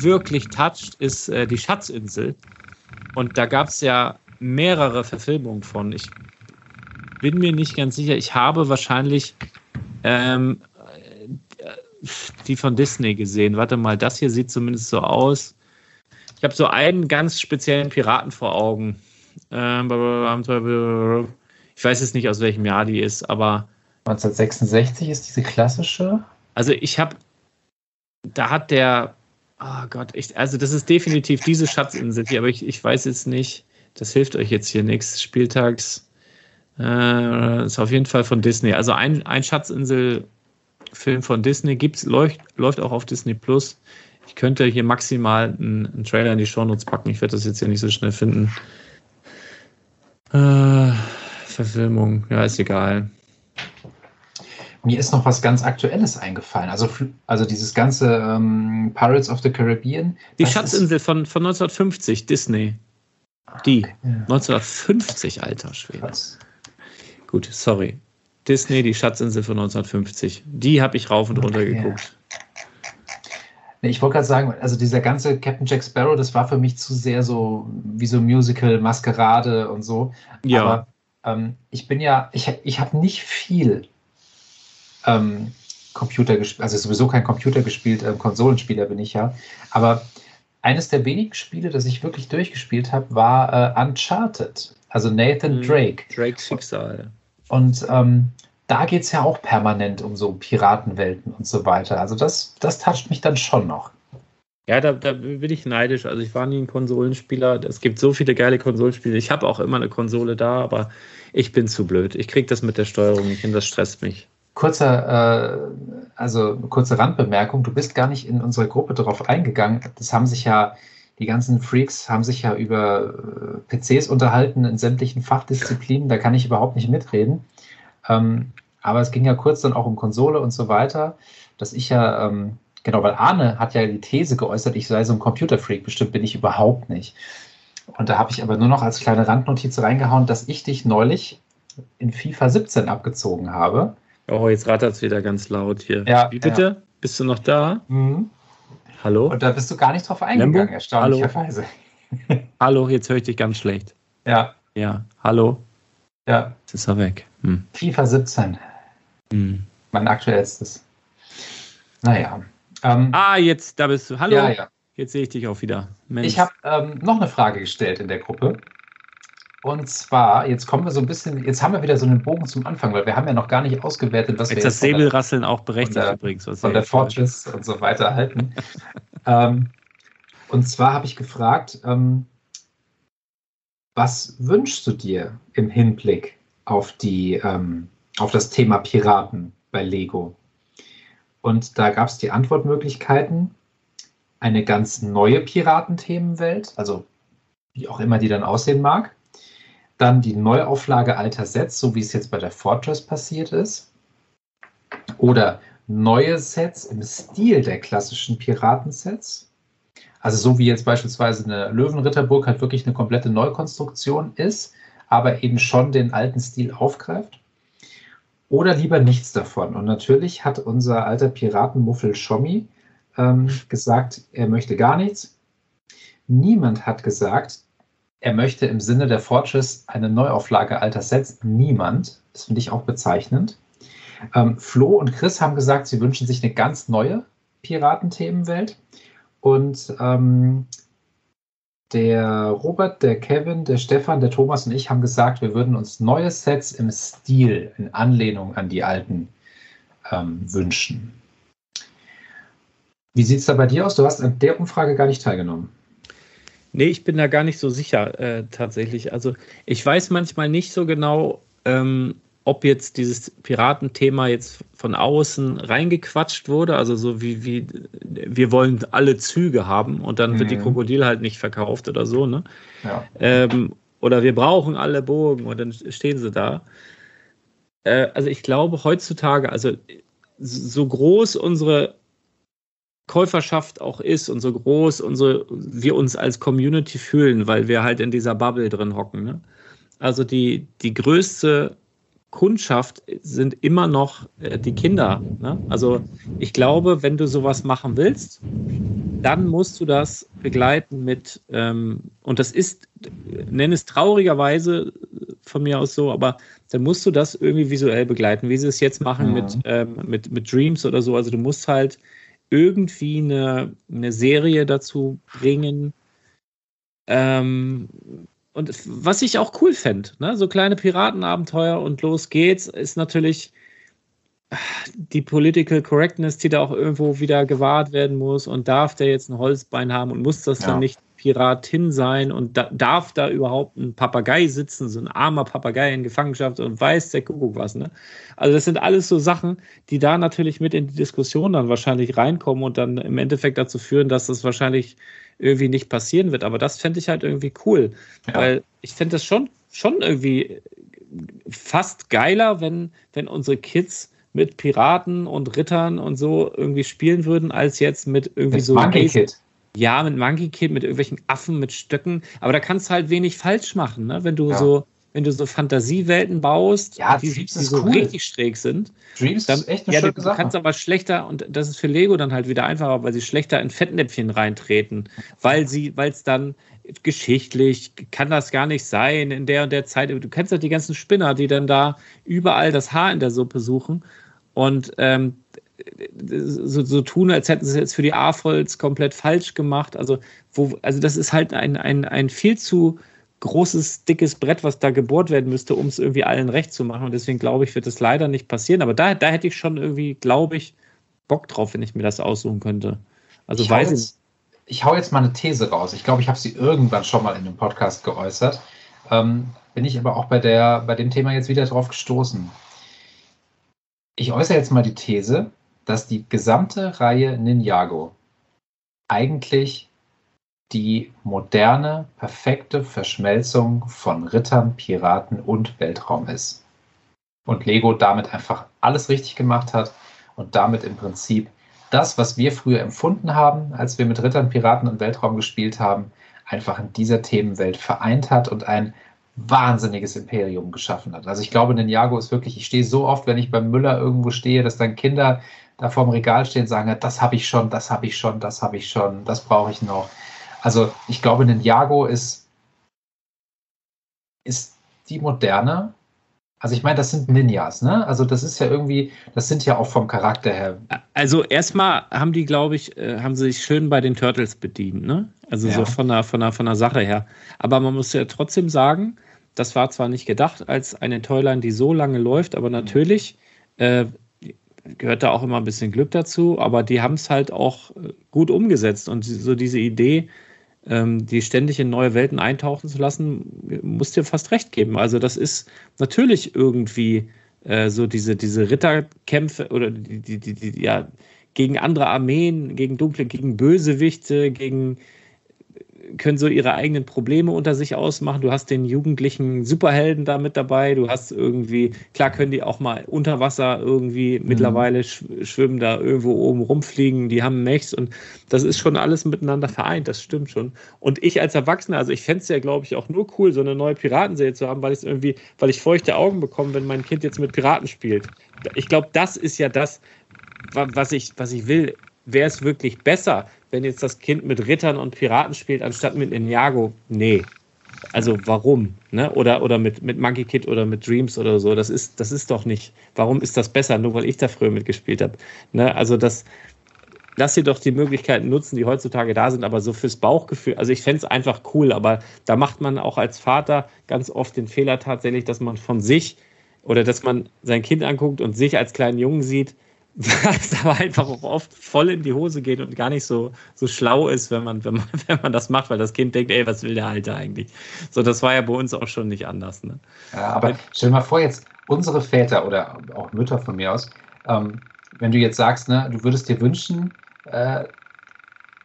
wirklich toucht, ist äh, Die Schatzinsel. Und da gab es ja mehrere Verfilmungen von. Ich bin mir nicht ganz sicher. Ich habe wahrscheinlich ähm, die von Disney gesehen. Warte mal, das hier sieht zumindest so aus. Ich habe so einen ganz speziellen Piraten vor Augen. Ähm, ich weiß jetzt nicht, aus welchem Jahr die ist, aber. 1966 ist diese klassische. Also ich habe, da hat der, oh Gott, ich, also das ist definitiv diese Schatzinsel aber ich, ich weiß jetzt nicht, das hilft euch jetzt hier nichts. Spieltags, äh, ist auf jeden Fall von Disney. Also ein, ein Schatzinsel Film von Disney gibt's, läuft, läuft auch auf Disney Plus. Ich könnte hier maximal einen, einen Trailer in die Shownotes packen. Ich werde das jetzt hier nicht so schnell finden. Äh, Verfilmung, ja, ist egal. mir ist noch was ganz Aktuelles eingefallen. Also, also dieses ganze ähm, Pirates of the Caribbean. Die Schatzinsel von, von 1950, Disney. Die. Okay. 1950, alter Schwede. Krass. Gut, sorry. Disney, die Schatzinsel von 1950. Die habe ich rauf und runter geguckt. Nee, ich wollte gerade sagen, also dieser ganze Captain Jack Sparrow, das war für mich zu sehr so wie so Musical, Maskerade und so. Ja. Aber ähm, ich bin ja, ich, ich habe nicht viel ähm, Computer gespielt, also sowieso kein Computer gespielt, äh, Konsolenspieler bin ich ja. Aber eines der wenigen Spiele, das ich wirklich durchgespielt habe, war äh, Uncharted. Also Nathan mhm. Drake. Drakes Schicksal. Und ähm, da geht es ja auch permanent um so Piratenwelten und so weiter. Also das, das toucht mich dann schon noch. Ja, da, da bin ich neidisch. Also ich war nie ein Konsolenspieler. Es gibt so viele geile Konsolenspiele. Ich habe auch immer eine Konsole da, aber ich bin zu blöd. Ich kriege das mit der Steuerung nicht hin, das stresst mich. Kurzer, äh, also kurze Randbemerkung, du bist gar nicht in unsere Gruppe darauf eingegangen. Das haben sich ja, die ganzen Freaks haben sich ja über äh, PCs unterhalten in sämtlichen Fachdisziplinen, da kann ich überhaupt nicht mitreden. Ähm, aber es ging ja kurz dann auch um Konsole und so weiter, dass ich ja, ähm, genau, weil Arne hat ja die These geäußert, ich sei so ein Computerfreak, bestimmt bin ich überhaupt nicht. Und da habe ich aber nur noch als kleine Randnotiz reingehauen, dass ich dich neulich in FIFA 17 abgezogen habe. Oh, jetzt rattert es wieder ganz laut hier. Ja, Wie bitte? Ja. Bist du noch da? Mhm. Hallo? Und da bist du gar nicht drauf eingegangen, Lembo? erstaunlicherweise. Hallo? Hallo, jetzt höre ich dich ganz schlecht. Ja. Ja, hallo? Ja. Jetzt ist er weg. Hm. FIFA 17. Hm. Mein aktuellstes. Naja. Ähm, ah, jetzt, da bist du. Hallo. Ja, ja. Jetzt sehe ich dich auch wieder. Mensch. Ich habe ähm, noch eine Frage gestellt in der Gruppe. Und zwar, jetzt kommen wir so ein bisschen, jetzt haben wir wieder so einen Bogen zum Anfang, weil wir haben ja noch gar nicht ausgewertet, was jetzt wir das Säbelrasseln auch berechtigt der, übrigens. Von der Fortress und so weiter halten. ähm, und zwar habe ich gefragt, ähm, was wünschst du dir im Hinblick auf, die, ähm, auf das Thema Piraten bei Lego? Und da gab es die Antwortmöglichkeiten, eine ganz neue Piratenthemenwelt, also wie auch immer die dann aussehen mag. Dann die Neuauflage alter Sets, so wie es jetzt bei der Fortress passiert ist. Oder neue Sets im Stil der klassischen Piratensets. Also so wie jetzt beispielsweise eine Löwenritterburg halt wirklich eine komplette Neukonstruktion ist, aber eben schon den alten Stil aufgreift. Oder lieber nichts davon. Und natürlich hat unser alter Piratenmuffel Schommi ähm, gesagt, er möchte gar nichts. Niemand hat gesagt, er möchte im Sinne der Fortress eine Neuauflage alter Sets. Niemand. Das finde ich auch bezeichnend. Ähm, Flo und Chris haben gesagt, sie wünschen sich eine ganz neue Piratenthemenwelt. Und ähm, der Robert, der Kevin, der Stefan, der Thomas und ich haben gesagt, wir würden uns neue Sets im Stil, in Anlehnung an die alten ähm, wünschen. Wie sieht es da bei dir aus? Du hast an der Umfrage gar nicht teilgenommen. Nee, ich bin da gar nicht so sicher äh, tatsächlich. Also ich weiß manchmal nicht so genau, ähm, ob jetzt dieses Piratenthema jetzt von außen reingequatscht wurde, also so wie, wie wir wollen alle Züge haben und dann mhm. wird die mhm. Krokodil halt nicht verkauft oder so, ne? Ja. Ähm, oder wir brauchen alle Bogen und dann stehen sie da. Äh, also ich glaube heutzutage, also so groß unsere Käuferschaft auch ist und so groß unsere, wir uns als Community fühlen, weil wir halt in dieser Bubble drin hocken, ne? Also die, die größte Kundschaft sind immer noch äh, die Kinder. Ne? Also ich glaube, wenn du sowas machen willst, dann musst du das begleiten mit, ähm, und das ist, nenn es traurigerweise von mir aus so, aber dann musst du das irgendwie visuell begleiten, wie sie es jetzt machen ja. mit, ähm, mit, mit Dreams oder so. Also du musst halt irgendwie eine, eine Serie dazu bringen, ähm, und was ich auch cool fände, ne? so kleine Piratenabenteuer und los geht's, ist natürlich die Political Correctness, die da auch irgendwo wieder gewahrt werden muss und darf der jetzt ein Holzbein haben und muss das ja. dann nicht Piratin sein und da, darf da überhaupt ein Papagei sitzen, so ein armer Papagei in Gefangenschaft und weiß der Kuckuck was. Ne? Also das sind alles so Sachen, die da natürlich mit in die Diskussion dann wahrscheinlich reinkommen und dann im Endeffekt dazu führen, dass das wahrscheinlich irgendwie nicht passieren wird. Aber das fände ich halt irgendwie cool, ja. weil ich fände das schon, schon irgendwie fast geiler, wenn, wenn unsere Kids mit Piraten und Rittern und so irgendwie spielen würden, als jetzt mit irgendwie Mit so. Monkey Kid. Ja, mit Monkey Kid, mit irgendwelchen Affen, mit Stöcken. Aber da kannst du halt wenig falsch machen, ne? Wenn du Ja. so, wenn du so Fantasiewelten baust, Ja, die, die so cool. richtig schräg sind. Dreams Dann, ist echt eine ja, du schöne Sache. kannst aber schlechter, und das ist für Lego dann halt wieder einfacher, weil sie schlechter in Fettnäpfchen reintreten, weil sie, weil es dann geschichtlich kann das gar nicht sein in der und der Zeit. Du kennst ja die ganzen Spinner, die dann da überall das Haar in der Suppe suchen und ähm, so, so tun, als hätten sie es jetzt für die AFOLs komplett falsch gemacht. Also, wo, also das ist halt ein, ein, ein viel zu großes, dickes Brett, was da gebohrt werden müsste, um es irgendwie allen recht zu machen. Und deswegen glaube ich, wird das leider nicht passieren. Aber da, da hätte ich schon irgendwie, glaube ich, Bock drauf, wenn ich mir das aussuchen könnte. Also ich, hau weiß ich jetzt, ich hau jetzt mal eine These raus. Ich glaube, ich habe sie irgendwann schon mal in einem Podcast geäußert. Ähm, bin ich aber auch bei, der, bei dem Thema jetzt wieder drauf gestoßen. Ich äußere jetzt mal die These, dass die gesamte Reihe Ninjago eigentlich die moderne, perfekte Verschmelzung von Rittern, Piraten und Weltraum ist. Und Lego damit einfach alles richtig gemacht hat und damit im Prinzip das, was wir früher empfunden haben, als wir mit Rittern, Piraten und Weltraum gespielt haben, einfach in dieser Themenwelt vereint hat und ein wahnsinniges Imperium geschaffen hat. Also ich glaube, Ninjago ist wirklich, ich stehe so oft, wenn ich beim Müller irgendwo stehe, dass dann Kinder da vorm Regal stehen sagen, das habe ich schon, das habe ich schon, das habe ich schon, das brauche ich noch. Also ich glaube, Ninjago ist, ist die moderne. Also ich meine, das sind Ninjas, ne? Also das ist ja irgendwie, das sind ja auch vom Charakter her. Also erstmal haben die, glaube ich, äh, haben sie sich schön bei den Turtles bedient, ne? Also Ja. so von der, von, der, von der Sache her. Aber man muss ja trotzdem sagen, das war zwar nicht gedacht als eine Toyline, die so lange läuft, aber natürlich äh, gehört da auch immer ein bisschen Glück dazu, aber die haben es halt auch äh, gut umgesetzt und so diese Idee, ähm, die ständig in neue Welten eintauchen zu lassen, muss dir fast recht geben. Also das ist natürlich irgendwie äh, so diese, diese Ritterkämpfe oder die, die, die, die, ja, gegen andere Armeen, gegen dunkle, gegen Bösewichte, gegen können so ihre eigenen Probleme unter sich ausmachen. Du hast den jugendlichen Superhelden da mit dabei. Du hast irgendwie, klar können die auch mal unter Wasser irgendwie Mhm. mittlerweile sch schwimmen, da irgendwo oben rumfliegen. Die haben Mechs und das ist schon alles miteinander vereint. Das stimmt schon. Und ich als Erwachsener, also ich fände es ja, glaube ich, auch nur cool, so eine neue Piratenserie zu haben, weil ich irgendwie, weil ich feuchte Augen bekomme, wenn mein Kind jetzt mit Piraten spielt. Ich glaube, das ist ja das, wa- was ich, was ich will. Wäre es wirklich besser, wenn jetzt das Kind mit Rittern und Piraten spielt, anstatt mit Ninjago? Nee. Also warum? Ne? Oder, oder mit, mit Monkey Kid oder mit Dreams oder so. Das ist, das ist doch nicht. Warum ist das besser? Nur weil ich da früher mitgespielt habe. Ne? Also das, lass dir doch die Möglichkeiten nutzen, die heutzutage da sind, aber so fürs Bauchgefühl. Also ich fände es einfach cool, aber da macht man auch als Vater ganz oft den Fehler tatsächlich, dass man von sich oder dass man sein Kind anguckt und sich als kleinen Jungen sieht, was aber einfach auch oft voll in die Hose geht und gar nicht so, so schlau ist, wenn man, wenn, man, wenn man das macht, weil das Kind denkt, ey, was will der Alte eigentlich? So, das war ja bei uns auch schon nicht anders. Ne? Ja, aber stell dir mal vor, jetzt unsere Väter oder auch Mütter von mir aus, ähm, wenn du jetzt sagst, ne, du würdest dir wünschen, äh,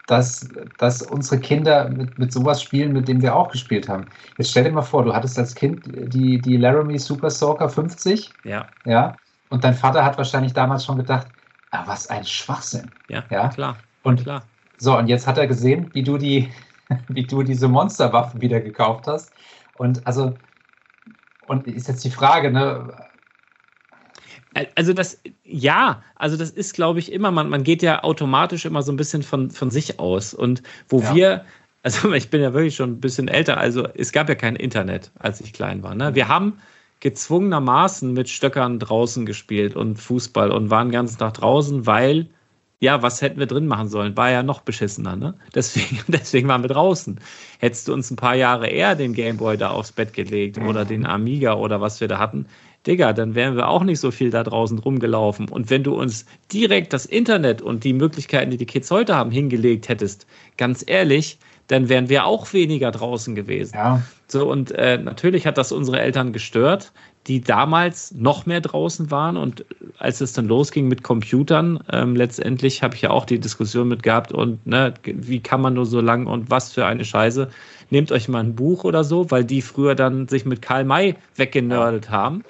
dass, dass unsere Kinder mit, mit sowas spielen, mit dem wir auch gespielt haben. Jetzt stell dir mal vor, du hattest als Kind die, die Laramie Super Soaker 50, Ja, ja, und dein Vater hat wahrscheinlich damals schon gedacht, ah, was ein Schwachsinn. ja, Ja. klar, Und klar. so, und jetzt hat er gesehen, wie du die, wie du diese Monsterwaffen wieder gekauft hast. Und also, und ist jetzt die Frage, ne? Also das, ja, also das ist, glaube ich, immer, man, man geht ja automatisch immer so ein bisschen von, von sich aus. Und wo Ja. wir, also ich bin ja wirklich schon ein bisschen älter, also es gab ja kein Internet, als ich klein war. Ne? Wir haben gezwungenermaßen mit Stöckern draußen gespielt und Fußball und waren den ganzen Tag draußen, weil, ja, was hätten wir drin machen sollen? War ja noch beschissener, ne? Deswegen, deswegen waren wir draußen. Hättest du uns ein paar Jahre eher den Gameboy da aufs Bett gelegt oder den Amiga oder was wir da hatten, Digga, dann wären wir auch nicht so viel da draußen rumgelaufen. Und wenn du uns direkt das Internet und die Möglichkeiten, die die Kids heute haben, hingelegt hättest, ganz ehrlich, dann wären wir auch weniger draußen gewesen. Ja, So, und äh, natürlich hat das unsere Eltern gestört, die damals noch mehr draußen waren. Und als es dann losging mit Computern, ähm, letztendlich habe ich ja auch die Diskussion mit gehabt und ne, wie kann man nur so lang und was für eine Scheiße. Nehmt euch mal ein Buch oder so, weil die früher dann sich mit Karl May weggenördet haben.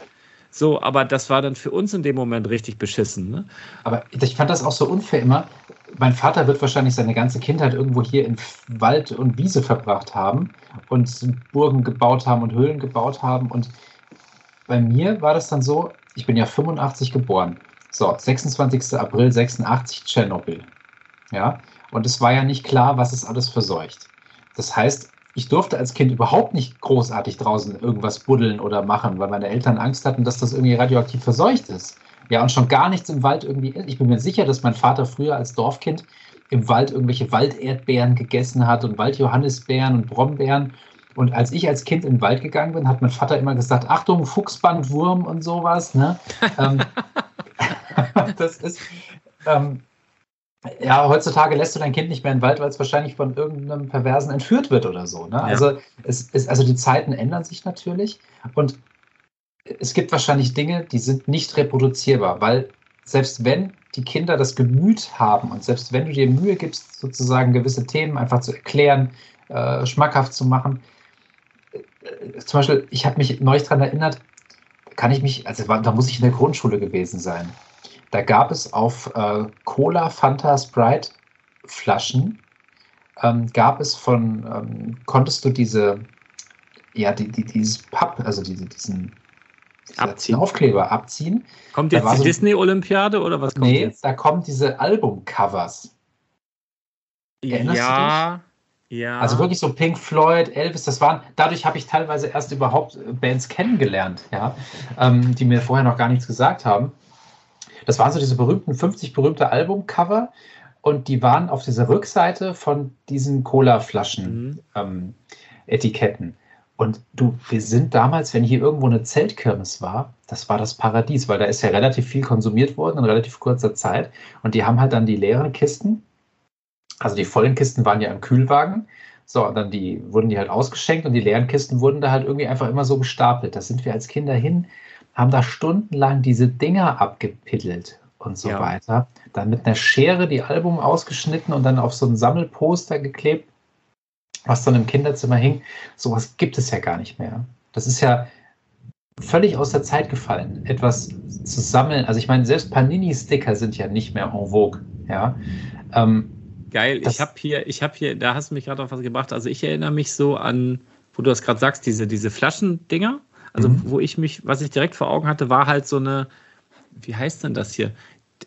So, aber das war dann für uns in dem Moment richtig beschissen. Ne? Aber ich fand das auch so unfair immer. Mein Vater wird wahrscheinlich seine ganze Kindheit irgendwo hier in Wald und Wiese verbracht haben und Burgen gebaut haben und Höhlen gebaut haben. Und bei mir war das dann so, ich bin ja 85 geboren. So, 26. April 86 Tschernobyl. Ja, und es war ja nicht klar, was es alles verseucht. Das heißt, ich durfte als Kind überhaupt nicht großartig draußen irgendwas buddeln oder machen, weil meine Eltern Angst hatten, dass das irgendwie radioaktiv verseucht ist. Ja, und schon gar nichts im Wald irgendwie. Ich bin mir sicher, dass mein Vater früher als Dorfkind im Wald irgendwelche Walderdbeeren gegessen hat und Waldjohannisbeeren und Brombeeren. Und als ich als Kind in den Wald gegangen bin, hat mein Vater immer gesagt: Achtung, Fuchsbandwurm und sowas. Ne? ähm, das ist. Ähm, ja, heutzutage lässt du dein Kind nicht mehr in den Wald, weil es wahrscheinlich von irgendeinem Perversen entführt wird oder so. Ne? Ja. Also, es ist, also die Zeiten ändern sich natürlich und es gibt wahrscheinlich Dinge, die sind nicht reproduzierbar, weil selbst wenn die Kinder das Gemüt haben und selbst wenn du dir Mühe gibst, sozusagen gewisse Themen einfach zu erklären, äh, schmackhaft zu machen, äh, zum Beispiel, ich habe mich neulich daran erinnert, kann ich mich, also da muss ich in der Grundschule gewesen sein. Da gab es auf äh, Cola, Fanta, Sprite Flaschen, ähm, gab es von, ähm, konntest du diese, ja, die, die, dieses Papp, also diese, diesen abziehen. Aufkleber abziehen. Kommt jetzt die so, Disney-Olympiade oder was kommt nee, jetzt? da kommen diese Albumcovers. Erinnerst ja, du dich? Ja. Also wirklich so Pink Floyd, Elvis, das waren, dadurch habe ich teilweise erst überhaupt Bands kennengelernt, ja, ähm, die mir vorher noch gar nichts gesagt haben. Das waren so diese berühmten 50 berühmte Albumcover und die waren auf dieser Rückseite von diesen Cola-Flaschen mhm. ähm, Etiketten. Und du, wir sind damals, wenn hier irgendwo eine Zeltkirmes war, das war das Paradies, weil da ist ja relativ viel konsumiert worden in relativ kurzer Zeit. Und die haben halt dann die leeren Kisten, also die vollen Kisten waren ja im Kühlwagen. So, und dann die, wurden die halt ausgeschenkt und die leeren Kisten wurden da halt irgendwie einfach immer so gestapelt. Da sind wir als Kinder hin, haben da stundenlang diese Dinger abgepittelt und so ja. weiter. Dann mit einer Schere die Album ausgeschnitten und dann auf so ein Sammelposter geklebt was dann im Kinderzimmer hing, sowas gibt es ja gar nicht mehr. Das ist ja völlig aus der Zeit gefallen, etwas zu sammeln. Also ich meine, selbst Panini-Sticker sind ja nicht mehr en vogue. Ja. Ähm, Geil, ich habe hier, ich habe hier, da hast du mich gerade auf was gebracht. Also ich erinnere mich so an, wo du das gerade sagst, diese, diese Flaschendinger. Also mhm. wo ich mich, was ich direkt vor Augen hatte, war halt so eine, wie heißt denn das hier?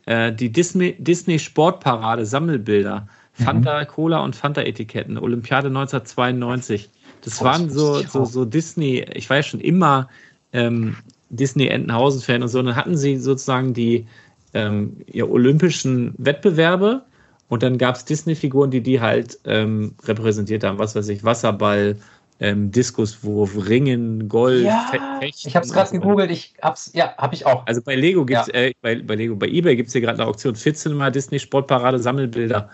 Äh, die Disney, Disney Sportparade Sammelbilder. Fanta mhm. Cola und Fanta-Etiketten, Olympiade 1992. Das oh, waren so, so, so Disney, ich war ja schon immer ähm, Disney-Entenhausen-Fan und so. Und dann hatten sie sozusagen die ähm, ja, olympischen Wettbewerbe und dann gab es Disney-Figuren, die die halt ähm, repräsentiert haben. Was weiß ich, Wasserball, ähm, Diskuswurf, Ringen, Golf, ja, Fechten. Ich habe es gerade gegoogelt, ich hab's, ja, habe ich auch. Also bei Lego gibt's, ja. äh, bei, bei Lego, bei eBay gibt es hier gerade eine Auktion 14 mal Disney Sportparade Sammelbilder.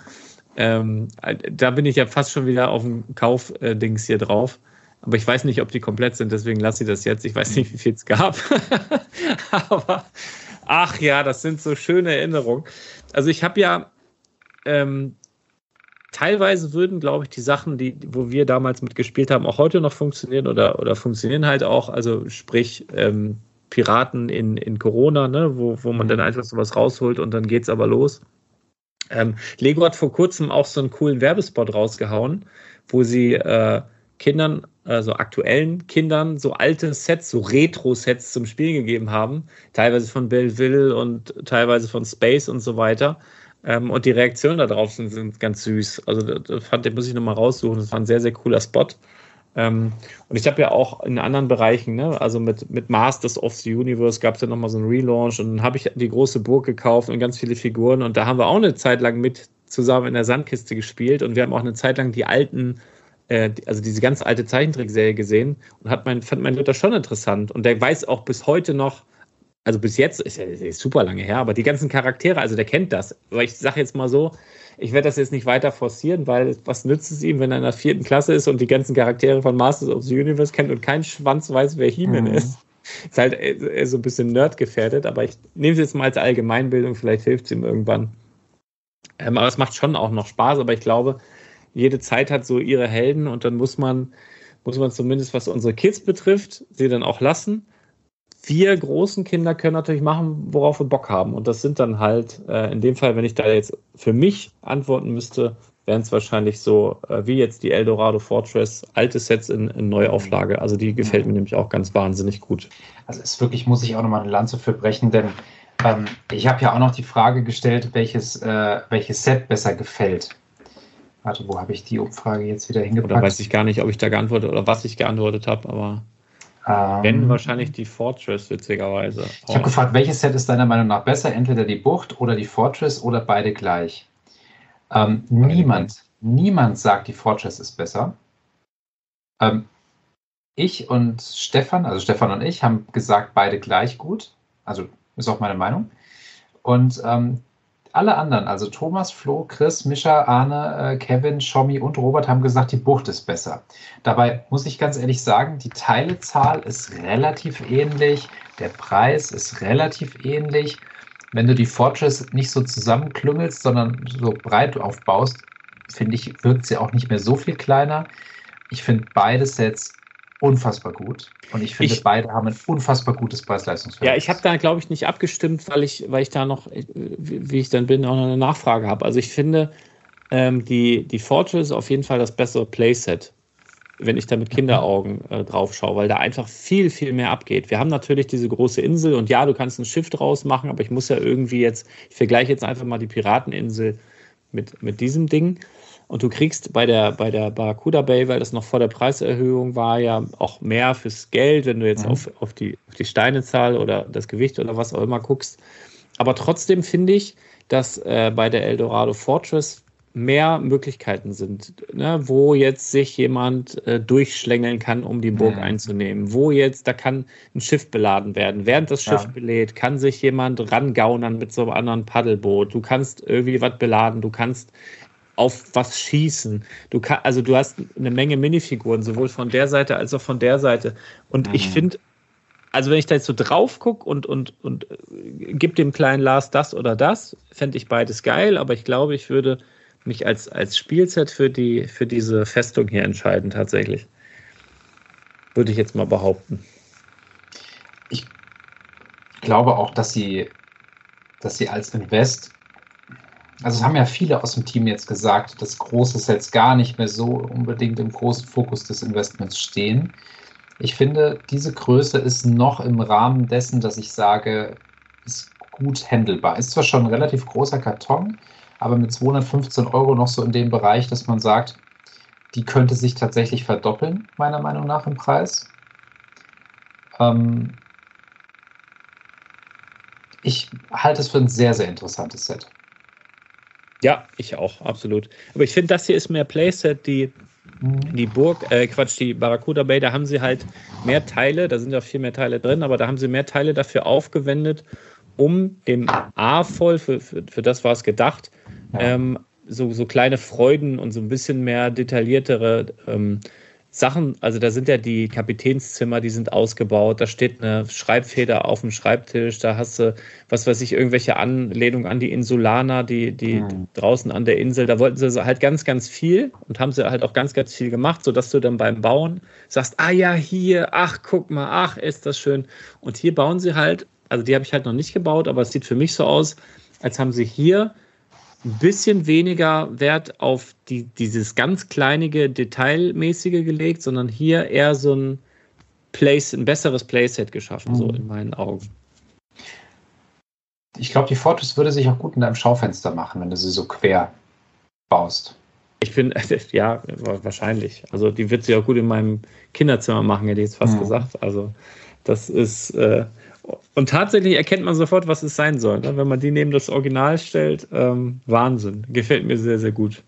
Ähm, da bin ich ja fast schon wieder auf dem Kaufdings hier drauf. Aber ich weiß nicht, ob die komplett sind, deswegen lasse ich das jetzt. Ich weiß nicht, wie viel es gab. Aber ach ja, das sind so schöne Erinnerungen. Also ich habe ja ähm, teilweise würden, glaube ich, die Sachen, die, wo wir damals mitgespielt haben, auch heute noch funktionieren oder, oder funktionieren halt auch. Also sprich ähm, Piraten in, in Corona, ne, wo, wo man dann einfach sowas rausholt und dann geht es aber los. Ähm, Lego hat vor kurzem auch so einen coolen Werbespot rausgehauen, wo sie äh, Kindern, also aktuellen Kindern, so alte Sets, so Retro-Sets zum Spiel gegeben haben. Teilweise von Belleville und teilweise von Space und so weiter. Ähm, und die Reaktionen darauf sind, sind ganz süß. Also, das fand, den muss ich nochmal raussuchen. Das war ein sehr, sehr cooler Spot. Ähm, und ich habe ja auch in anderen Bereichen, ne, also mit, mit Masters of the Universe gab es ja nochmal so einen Relaunch und dann habe ich die große Burg gekauft und ganz viele Figuren und da haben wir auch eine Zeit lang mit zusammen in der Sandkiste gespielt und wir haben auch eine Zeit lang die alten, äh, also diese ganz alte Zeichentrickserie gesehen und hat mein, fand mein Luther schon interessant und der weiß auch bis heute noch, also bis jetzt, ist ja ist super lange her, aber die ganzen Charaktere, also der kennt das. Aber ich sage jetzt mal so, ich werde das jetzt nicht weiter forcieren, weil was nützt es ihm, wenn er in der vierten Klasse ist und die ganzen Charaktere von Masters of the Universe kennt und kein Schwanz weiß, wer He-Man mhm. ist. Ist halt äh, so ein bisschen nerdgefährdet, aber ich nehme es jetzt mal als Allgemeinbildung, vielleicht hilft es ihm irgendwann. Ähm, aber es macht schon auch noch Spaß, aber ich glaube, jede Zeit hat so ihre Helden und dann muss man, muss man zumindest, was unsere Kids betrifft, sie dann auch lassen wir großen Kinder können natürlich machen, worauf wir Bock haben. Und das sind dann halt, äh, in dem Fall, wenn ich da jetzt für mich antworten müsste, wären es wahrscheinlich so äh, wie jetzt die Eldorado Fortress, alte Sets in, in Neuauflage. Also die gefällt mir nämlich auch ganz wahnsinnig gut. Also ist wirklich, muss ich auch nochmal eine Lanze für brechen, denn ähm, ich habe ja auch noch die Frage gestellt, welches, äh, welches Set besser gefällt. Warte, wo habe ich die Umfrage jetzt wieder hingepackt? Oder weiß ich gar nicht, ob ich da geantwortet oder was ich geantwortet habe, aber ähm, wenn wahrscheinlich die Fortress, witzigerweise. Ich habe gefragt, welches Set ist deiner Meinung nach besser? Entweder die Bucht oder die Fortress oder beide gleich. Ähm, niemand, niemand sagt, die Fortress ist besser. Ähm, ich und Stefan, also Stefan und ich, haben gesagt, beide gleich gut. Also ist auch meine Meinung. Und ähm, alle anderen, also Thomas, Flo, Chris, Mischa, Arne, äh, Kevin, Schommi und Robert haben gesagt, die Bucht ist besser. Dabei muss ich ganz ehrlich sagen, die Teilezahl ist relativ ähnlich, der Preis ist relativ ähnlich. Wenn du die Fortress nicht so zusammenklüngelst, sondern so breit aufbaust, finde ich, wirkt sie auch nicht mehr so viel kleiner. Ich finde beide Sets unfassbar gut. Und ich finde, ich, beide haben ein unfassbar gutes Preis-Leistungsverhältnis. Ja, ich habe da, glaube ich, nicht abgestimmt, weil ich, weil ich da noch, wie ich dann bin, auch noch eine Nachfrage habe. Also ich finde, ähm, die, die Fortress ist auf jeden Fall das bessere Playset, wenn ich da mit Kinderaugen äh, drauf schaue, weil da einfach viel, viel mehr abgeht. Wir haben natürlich diese große Insel und ja, du kannst ein Schiff draus machen, aber ich muss ja irgendwie jetzt, ich vergleiche jetzt einfach mal die Pirateninsel mit, mit diesem Ding. Und du kriegst bei der, bei der Barracuda Bay, weil das noch vor der Preiserhöhung war, ja auch mehr fürs Geld, wenn du jetzt mhm. auf, auf, die, auf die Steinezahl oder das Gewicht oder was auch immer guckst. Aber trotzdem finde ich, dass äh, bei der Eldorado Fortress mehr Möglichkeiten sind, ne, wo jetzt sich jemand äh, durchschlängeln kann, um die Burg mhm. einzunehmen, wo jetzt, da kann ein Schiff beladen werden. Während das Schiff ja. belädt, kann sich jemand rangaunern mit so einem anderen Paddelboot. Du kannst irgendwie was beladen, du kannst auf was schießen. Du kann, also du hast eine Menge Minifiguren, sowohl von der Seite als auch von der Seite. Und mhm. ich finde, also wenn ich da jetzt so drauf gucke und, und, und äh, gib dem kleinen Lars das oder das, fände ich beides geil, aber ich glaube, ich würde mich als, als Spielset für, die, für diese Festung hier entscheiden, tatsächlich. Würde ich jetzt mal behaupten. Ich glaube auch, dass sie, dass sie als Invest also es haben ja viele aus dem Team jetzt gesagt, dass große Sets gar nicht mehr so unbedingt im großen Fokus des Investments stehen. Ich finde, diese Größe ist noch im Rahmen dessen, dass ich sage, ist gut handelbar. Ist zwar schon ein relativ großer Karton, aber mit 215 Euro noch so in dem Bereich, dass man sagt, die könnte sich tatsächlich verdoppeln, meiner Meinung nach im Preis. Ähm ich halte es für ein sehr, sehr interessantes Set. Ja, ich auch, absolut. Aber ich finde, das hier ist mehr Playset, die, die Burg, äh, Quatsch, die Barracuda Bay, da haben sie halt mehr Teile, da sind ja viel mehr Teile drin, aber da haben sie mehr Teile dafür aufgewendet, um dem A voll, für, für, für das war es gedacht, ähm, so, so kleine Freuden und so ein bisschen mehr detailliertere ähm, Sachen, also da sind ja die Kapitänszimmer, die sind ausgebaut, da steht eine Schreibfeder auf dem Schreibtisch, da hast du, was weiß ich, irgendwelche Anlehnungen an die Insulaner, die, die mhm. draußen an der Insel, da wollten sie halt ganz, ganz viel und haben sie halt auch ganz, ganz viel gemacht, sodass du dann beim Bauen sagst, ah ja, hier, ach, guck mal, ach, ist das schön. Und hier bauen sie halt, also die habe ich halt noch nicht gebaut, aber es sieht für mich so aus, als haben sie hier ein bisschen weniger Wert auf die, dieses ganz kleinige, detailmäßige gelegt, sondern hier eher so ein Place, ein besseres Playset geschaffen, mhm. so in meinen Augen. Ich glaube, die Fortress würde sich auch gut in deinem Schaufenster machen, wenn du sie so quer baust. Ich finde, ja, wahrscheinlich. Also die wird sie auch gut in meinem Kinderzimmer machen, hätte ich jetzt fast mhm. gesagt. Also das ist, äh, und tatsächlich erkennt man sofort, was es sein soll. Ne? Wenn man die neben das Original stellt, ähm, Wahnsinn. Gefällt mir sehr, sehr gut.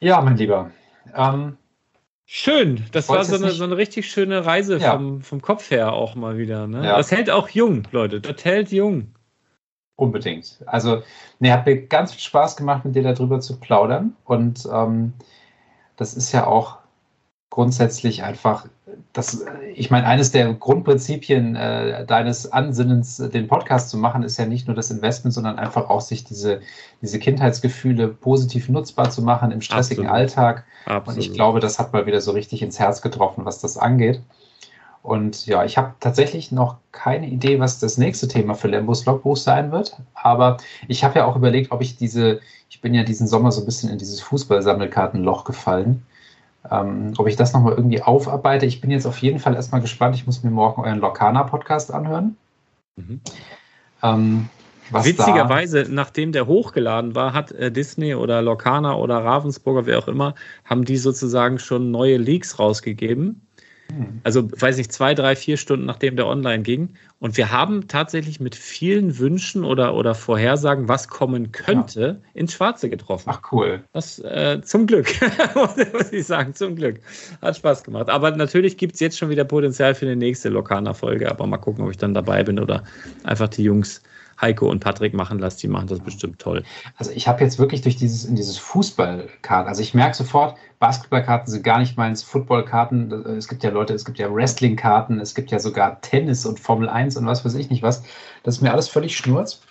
Ja, mein Lieber. Ähm, Schön, das war so eine, so eine, richtig schöne Reise ja. vom, vom Kopf her auch mal wieder. Ne? Ja. Das hält auch jung, Leute. Das hält jung. Unbedingt. Also, ne, hat mir ganz viel Spaß gemacht, mit dir darüber zu plaudern. Und ähm, das ist ja auch grundsätzlich einfach, das, ich meine, eines der Grundprinzipien äh, deines Ansinnens, den Podcast zu machen, ist ja nicht nur das Investment, sondern einfach auch sich diese, diese Kindheitsgefühle positiv nutzbar zu machen im stressigen Absolut. Alltag. Absolut. Und ich glaube, das hat mal wieder so richtig ins Herz getroffen, was das angeht. Und ja, ich habe tatsächlich noch keine Idee, was das nächste Thema für Lambos Logbuch sein wird. Aber ich habe ja auch überlegt, ob ich diese, ich bin ja diesen Sommer so ein bisschen in dieses Fußballsammelkartenloch gefallen, ähm, ob ich das nochmal irgendwie aufarbeite. Ich bin jetzt auf jeden Fall erstmal gespannt. Ich muss mir morgen euren Lokana-Podcast anhören. Mhm. Ähm, Witzigerweise, nachdem der hochgeladen war, hat äh, Disney oder Lokana oder Ravensburger, wer auch immer, haben die sozusagen schon neue Leaks rausgegeben. Also, weiß nicht, zwei, drei, vier Stunden nachdem der online ging. Und wir haben tatsächlich mit vielen Wünschen oder, oder Vorhersagen, was kommen könnte, ja. ins Schwarze getroffen. Ach, cool. Das äh, zum Glück, muss ich sagen, zum Glück. Hat Spaß gemacht. Aber natürlich gibt es jetzt schon wieder Potenzial für eine nächste Lokana-Folge. Aber mal gucken, ob ich dann dabei bin oder einfach die Jungs Heiko und Patrick machen lässt, die machen das bestimmt toll. Also ich habe jetzt wirklich durch dieses, in dieses Fußballkarten, also ich merke sofort, Basketballkarten sind gar nicht meins, Footballkarten, es gibt ja Leute, es gibt ja Wrestlingkarten, es gibt ja sogar Tennis und Formel 1 und was weiß ich nicht was. Das ist mir alles völlig schnurz.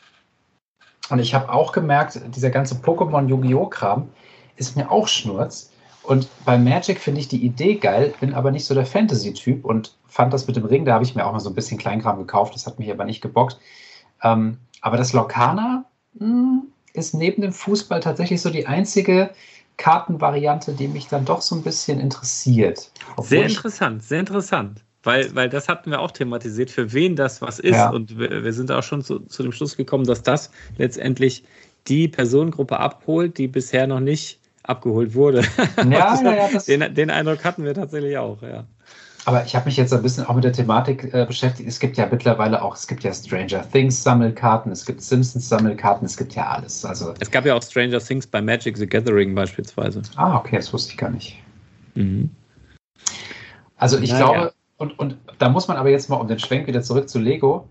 Und ich habe auch gemerkt, dieser ganze Pokémon Yu-Gi-Oh! Kram ist mir auch schnurz. Und bei Magic finde ich die Idee geil, bin aber nicht so der Fantasy-Typ und fand das mit dem Ring, da habe ich mir auch mal so ein bisschen Kleinkram gekauft, das hat mich aber nicht gebockt. Ähm, aber das Lokana mh, hm, ist neben dem Fußball tatsächlich so die einzige Kartenvariante, die mich dann doch so ein bisschen interessiert. Sehr interessant, sehr interessant. Weil, weil das hatten wir auch thematisiert, für wen das was ist. Ja. Und wir, wir, sind auch schon zu, zu dem Schluss gekommen, dass das letztendlich die Personengruppe abholt, die bisher noch nicht abgeholt wurde. Ja, ja, ja den, den Eindruck hatten wir tatsächlich auch, ja. Aber ich habe mich jetzt ein bisschen auch mit der Thematik äh, beschäftigt. Es gibt ja mittlerweile auch, es gibt ja Stranger Things Sammelkarten, es gibt Simpsons Sammelkarten, es gibt ja alles. Also es gab ja auch Stranger Things bei Magic the Gathering beispielsweise. Ah, okay, das wusste ich gar nicht. Mhm. Also ich Na, glaube, ja. und, und da muss man aber jetzt mal um den Schwenk wieder zurück zu Lego.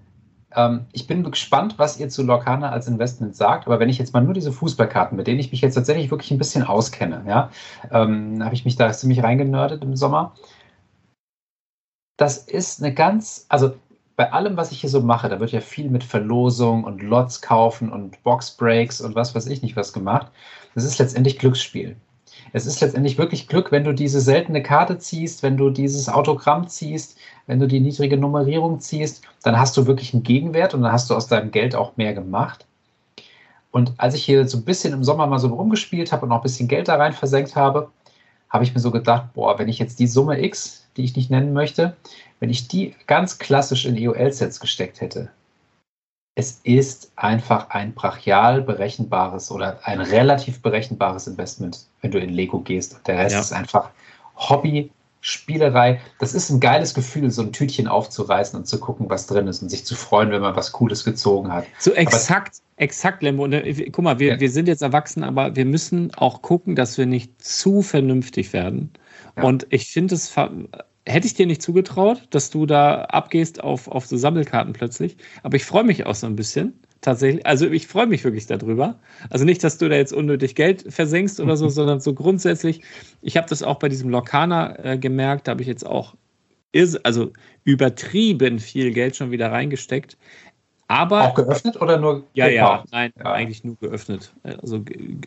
Ähm, ich bin gespannt, was ihr zu Lorcana als Investment sagt, aber wenn ich jetzt mal nur diese Fußballkarten, mit denen ich mich jetzt tatsächlich wirklich ein bisschen auskenne, ja, ähm, habe ich mich da ziemlich reingenördet im Sommer das ist eine ganz, also bei allem, was ich hier so mache, da wird ja viel mit Verlosung und Lots kaufen und Boxbreaks und was weiß ich nicht was gemacht. Das ist letztendlich Glücksspiel. Es ist letztendlich wirklich Glück, wenn du diese seltene Karte ziehst, wenn du dieses Autogramm ziehst, wenn du die niedrige Nummerierung ziehst, dann hast du wirklich einen Gegenwert und dann hast du aus deinem Geld auch mehr gemacht. Und als ich hier so ein bisschen im Sommer mal so rumgespielt habe und auch ein bisschen Geld da rein versenkt habe, habe ich mir so gedacht, boah, wenn ich jetzt die Summe X die ich nicht nennen möchte, wenn ich die ganz klassisch in EOL-Sets gesteckt hätte, es ist einfach ein brachial berechenbares oder ein relativ berechenbares Investment, wenn du in Lego gehst. Und der Rest ja. ist einfach Hobby, Spielerei. Das ist ein geiles Gefühl, so ein Tütchen aufzureißen und zu gucken, was drin ist und sich zu freuen, wenn man was Cooles gezogen hat. So exakt, aber, exakt, Lembo. Und, äh, guck mal, wir, ja. wir sind jetzt erwachsen, aber wir müssen auch gucken, dass wir nicht zu vernünftig werden. Ja. Und ich finde es hätte ich dir nicht zugetraut, dass du da abgehst auf, auf so Sammelkarten plötzlich. Aber ich freue mich auch so ein bisschen. Tatsächlich. Also ich freue mich wirklich darüber. Also nicht, dass du da jetzt unnötig Geld versenkst oder so, sondern so grundsätzlich. Ich habe das auch bei diesem Lokana äh, gemerkt, da habe ich jetzt auch also übertrieben viel Geld schon wieder reingesteckt. Aber, auch geöffnet oder nur Ja, ja, nein, ja. eigentlich nur geöffnet. Also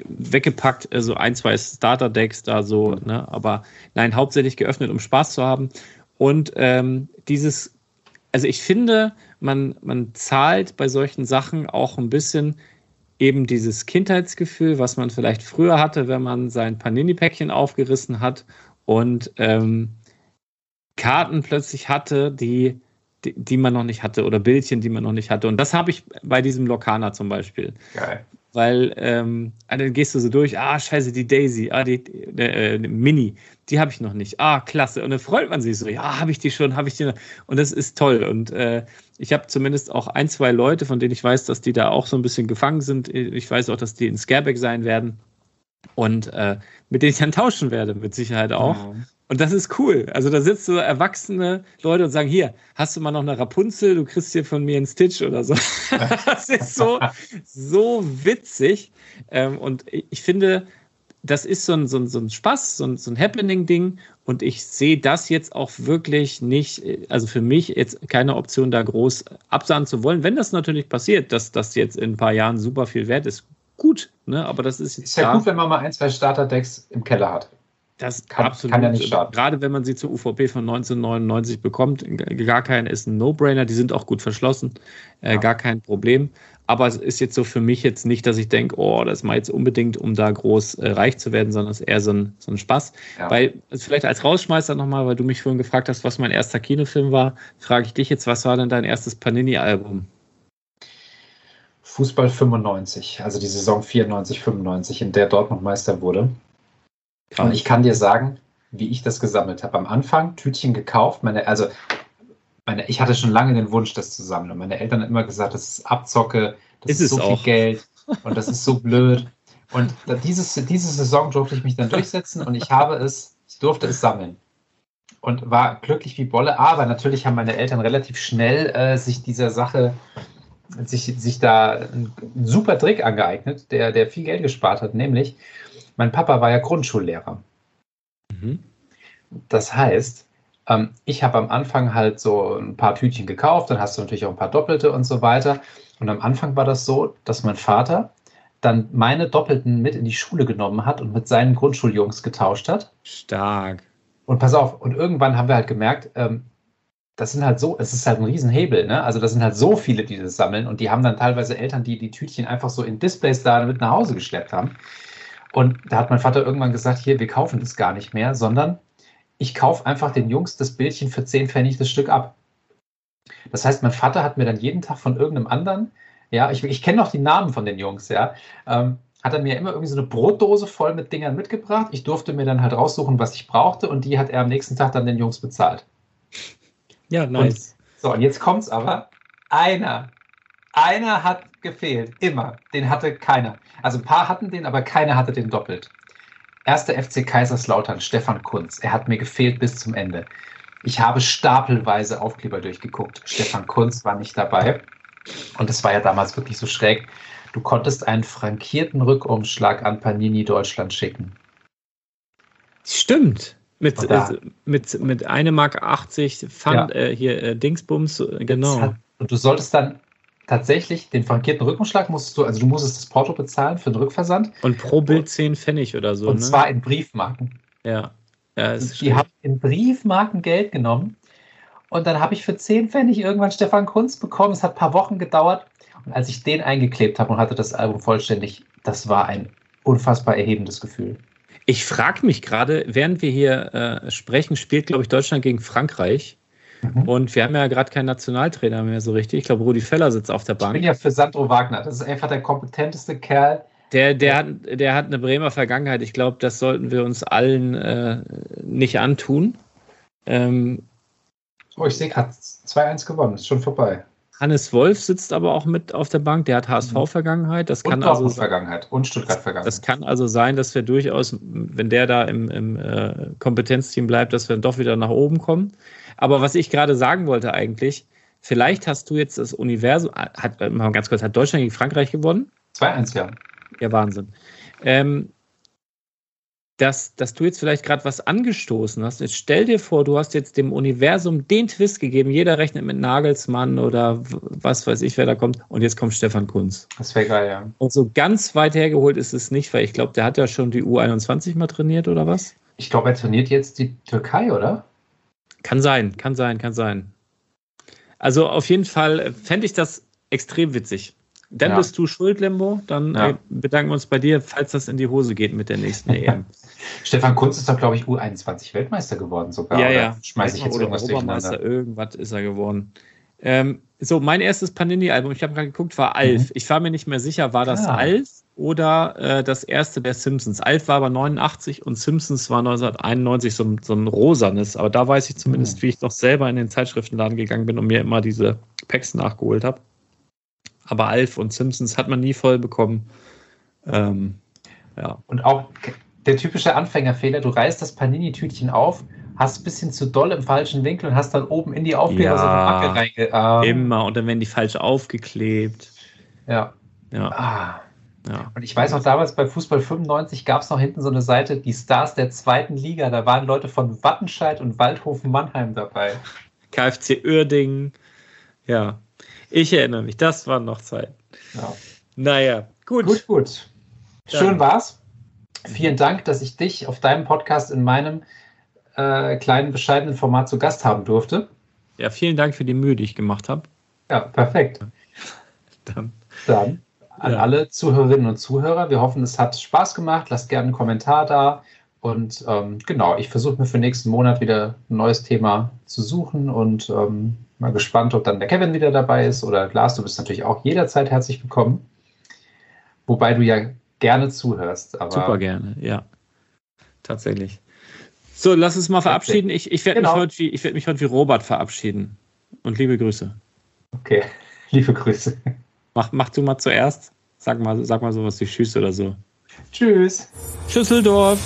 weggepackt, also ein, zwei Starter-Decks da so, ne? aber nein, hauptsächlich geöffnet, um Spaß zu haben. Und ähm, dieses, also ich finde, man, man zahlt bei solchen Sachen auch ein bisschen eben dieses Kindheitsgefühl, was man vielleicht früher hatte, wenn man sein Panini-Päckchen aufgerissen hat und ähm, Karten plötzlich hatte, die die, die, man noch nicht hatte oder Bildchen, die man noch nicht hatte. Und das habe ich bei diesem Lokana zum Beispiel. Geil. Weil ähm, ah, dann gehst du so durch, ah, scheiße, die Daisy, ah, die, äh, Mini, die habe ich noch nicht. Ah, klasse. Und dann freut man sich so, ja, habe ich die schon, habe ich die noch. Und das ist toll. Und äh, ich habe zumindest auch ein, zwei Leute, von denen ich weiß, dass die da auch so ein bisschen gefangen sind. Ich weiß auch, dass die in Scareback sein werden. Und äh, mit denen ich dann tauschen werde, mit Sicherheit auch. Ja. Und das ist cool. Also da sitzen so erwachsene Leute und sagen, hier, hast du mal noch eine Rapunzel, du kriegst hier von mir einen Stitch oder so. das ist so, so witzig. Ähm, und ich finde, das ist so ein, so ein, so ein Spaß, so ein, so ein Happening-Ding. Und ich sehe das jetzt auch wirklich nicht, also für mich jetzt keine Option, da groß absahen zu wollen. Wenn das natürlich passiert, dass das jetzt in ein paar Jahren super viel wert ist, gut. Ne? Aber das ist jetzt. Ist ja da. gut, wenn man mal ein, zwei Starter-Decks im Keller hat. Das kann, absolut. Kann ja nicht schaden. Gerade wenn man sie zur UVP von 1999 bekommt, gar kein ist ein No-Brainer. Die sind auch gut verschlossen, äh, ja. gar kein Problem. Aber es ist jetzt so für mich jetzt nicht, dass ich denke, oh, das mal jetzt unbedingt, um da groß äh, reich zu werden, sondern es ist eher so ein, so ein Spaß. Ja. Weil, vielleicht als Rausschmeißer nochmal, weil du mich vorhin gefragt hast, was mein erster Kinofilm war, frage ich dich jetzt, was war denn dein erstes Panini-Album? Fußball 95, also die Saison 94, 95, in der Dortmund Meister wurde. Krass. Und ich kann dir sagen, wie ich das gesammelt habe. Am Anfang Tütchen gekauft, meine, also meine, ich hatte schon lange den Wunsch, das zu sammeln. Und meine Eltern haben immer gesagt, das ist Abzocke, das ist, ist so auch. viel Geld und das ist so blöd. Und dieses, diese Saison durfte ich mich dann durchsetzen und ich habe es, ich durfte es sammeln. Und war glücklich wie Bolle, aber natürlich haben meine Eltern relativ schnell äh, sich dieser Sache, sich, sich da einen, einen super Trick angeeignet, der, der viel Geld gespart hat, nämlich mein Papa war ja Grundschullehrer. Mhm. Das heißt, ähm, ich habe am Anfang halt so ein paar Tütchen gekauft, dann hast du natürlich auch ein paar Doppelte und so weiter. Und am Anfang war das so, dass mein Vater dann meine Doppelten mit in die Schule genommen hat und mit seinen Grundschuljungs getauscht hat. Stark. Und pass auf, und irgendwann haben wir halt gemerkt, ähm, das sind halt so, es ist halt ein Riesenhebel, ne? Also das sind halt so viele, die das sammeln und die haben dann teilweise Eltern, die die Tütchen einfach so in Displays da mit nach Hause geschleppt haben. Und da hat mein Vater irgendwann gesagt, hier, wir kaufen das gar nicht mehr, sondern ich kaufe einfach den Jungs das Bildchen für 10 Pfennig das Stück ab. Das heißt, mein Vater hat mir dann jeden Tag von irgendeinem anderen, ja, ich, ich kenne noch die Namen von den Jungs, ja, ähm, hat er mir immer irgendwie so eine Brotdose voll mit Dingern mitgebracht. Ich durfte mir dann halt raussuchen, was ich brauchte und die hat er am nächsten Tag dann den Jungs bezahlt. Ja, nice. Und, so, und jetzt kommt's aber. Einer, einer hat gefehlt, immer. Den hatte keiner. Also ein paar hatten den, aber keiner hatte den doppelt. Erster FC Kaiserslautern, Stefan Kunz. Er hat mir gefehlt bis zum Ende. Ich habe stapelweise Aufkleber durchgeguckt. Stefan Kunz war nicht dabei. Und es war ja damals wirklich so schräg. Du konntest einen frankierten Rückumschlag an Panini Deutschland schicken. Stimmt. Mit, äh, mit, mit 1 Mark 80 Pfand, ja. äh, hier äh, Dingsbums, äh, genau. Und du solltest dann tatsächlich den frankierten Rückumschlag musstest du, also du musstest das Porto bezahlen für den Rückversand. Und pro Bild 10 Pfennig oder so. Und ne? zwar in Briefmarken. Ja. ja die haben in Briefmarken Geld genommen. Und dann habe ich für 10 Pfennig irgendwann Stefan Kunz bekommen. Es hat ein paar Wochen gedauert. Und als ich den eingeklebt habe und hatte das Album vollständig, das war ein unfassbar erhebendes Gefühl. Ich frage mich gerade, während wir hier äh, sprechen, spielt, glaube ich, Deutschland gegen Frankreich. Mhm. Und wir haben ja gerade keinen Nationaltrainer mehr so richtig. Ich glaube, Rudi Feller sitzt auf der Bank. Ich bin ja für Sandro Wagner. Das ist einfach der kompetenteste Kerl. Der, der, hat, der hat eine Bremer Vergangenheit. Ich glaube, das sollten wir uns allen äh, nicht antun. Ähm, oh, ich sehe gerade 2-1 gewonnen. Ist schon vorbei. Hannes Wolf sitzt aber auch mit auf der Bank. Der hat HSV-Vergangenheit. Das und kann also Vergangenheit und Stuttgart-Vergangenheit. Das kann also sein, dass wir durchaus, wenn der da im, im äh, Kompetenzteam bleibt, dass wir dann doch wieder nach oben kommen. Aber was ich gerade sagen wollte eigentlich, vielleicht hast du jetzt das Universum, hat, mal ganz kurz, hat Deutschland gegen Frankreich gewonnen? 2-1, ja. Ja, Wahnsinn. Ähm, dass, dass du jetzt vielleicht gerade was angestoßen hast. Jetzt stell dir vor, du hast jetzt dem Universum den Twist gegeben. Jeder rechnet mit Nagelsmann oder was weiß ich, wer da kommt. Und jetzt kommt Stefan Kunz. Das wäre geil, ja. Und so ganz weit hergeholt ist es nicht, weil ich glaube, der hat ja schon die U21 mal trainiert oder was? Ich glaube, er trainiert jetzt die Türkei, oder? Kann sein, kann sein, kann sein. Also auf jeden Fall fände ich das extrem witzig. Dann ja. bist du schuld, Lembo. Dann ja. äh, bedanken wir uns bei dir, falls das in die Hose geht mit der nächsten EM. Stefan Kunz ist doch, glaube ich, U21 Weltmeister geworden sogar. Ja, ja. Schmeiße ich jetzt oder irgendwas Obermeister, irgendwas ist er geworden. Ähm, so, mein erstes Panini-Album, ich habe gerade geguckt, war Alf. Mhm. Ich war mir nicht mehr sicher, war das ah. Alf oder äh, das erste der Simpsons. Alf war aber 89 und Simpsons war 1991 so, so ein rosanes. Aber da weiß ich zumindest, mhm. wie ich noch selber in den Zeitschriftenladen gegangen bin und mir immer diese Packs nachgeholt habe. Aber Alf und Simpsons hat man nie voll bekommen. Ähm, ja. Und auch der typische Anfängerfehler, du reißt das Panini-Tütchen auf, hast ein bisschen zu doll im falschen Winkel und hast dann oben in die Aufkleber ja, so eine Macke reinge... Ähm, immer, und dann werden die falsch aufgeklebt. Ja. Ja. Ah. Ja. Und ich weiß noch, damals bei Fußball 95 gab es noch hinten so eine Seite, die Stars der zweiten Liga. Da waren Leute von Wattenscheid und Waldhofen Mannheim dabei. KfC Uerdingen. Ja, ich erinnere mich, das waren noch Zeiten. Ja. Naja, gut. Gut, gut. Schön Dann. war's. Vielen Dank, dass ich dich auf deinem Podcast in meinem äh, kleinen, bescheidenen Format zu Gast haben durfte. Ja, vielen Dank für die Mühe, die ich gemacht habe. Ja, perfekt. Dann, Dann an ja. alle Zuhörerinnen und Zuhörer, wir hoffen, es hat Spaß gemacht. Lasst gerne einen Kommentar da. Und ähm, genau, ich versuche mir für nächsten Monat wieder ein neues Thema zu suchen und ähm, mal gespannt, ob dann der Kevin wieder dabei ist oder Lars, du bist natürlich auch jederzeit herzlich willkommen. Wobei du ja gerne zuhörst. Super gerne, ja. Tatsächlich. So, lass uns mal verabschieden. Ich, ich werde genau. mich, heute werd mich heute wie Robert verabschieden. Und liebe Grüße. Okay, liebe Grüße. Mach, mach du mal zuerst. Sag mal, sag mal sowas wie Tschüss oder so. Tschüss. Schüsseldorf.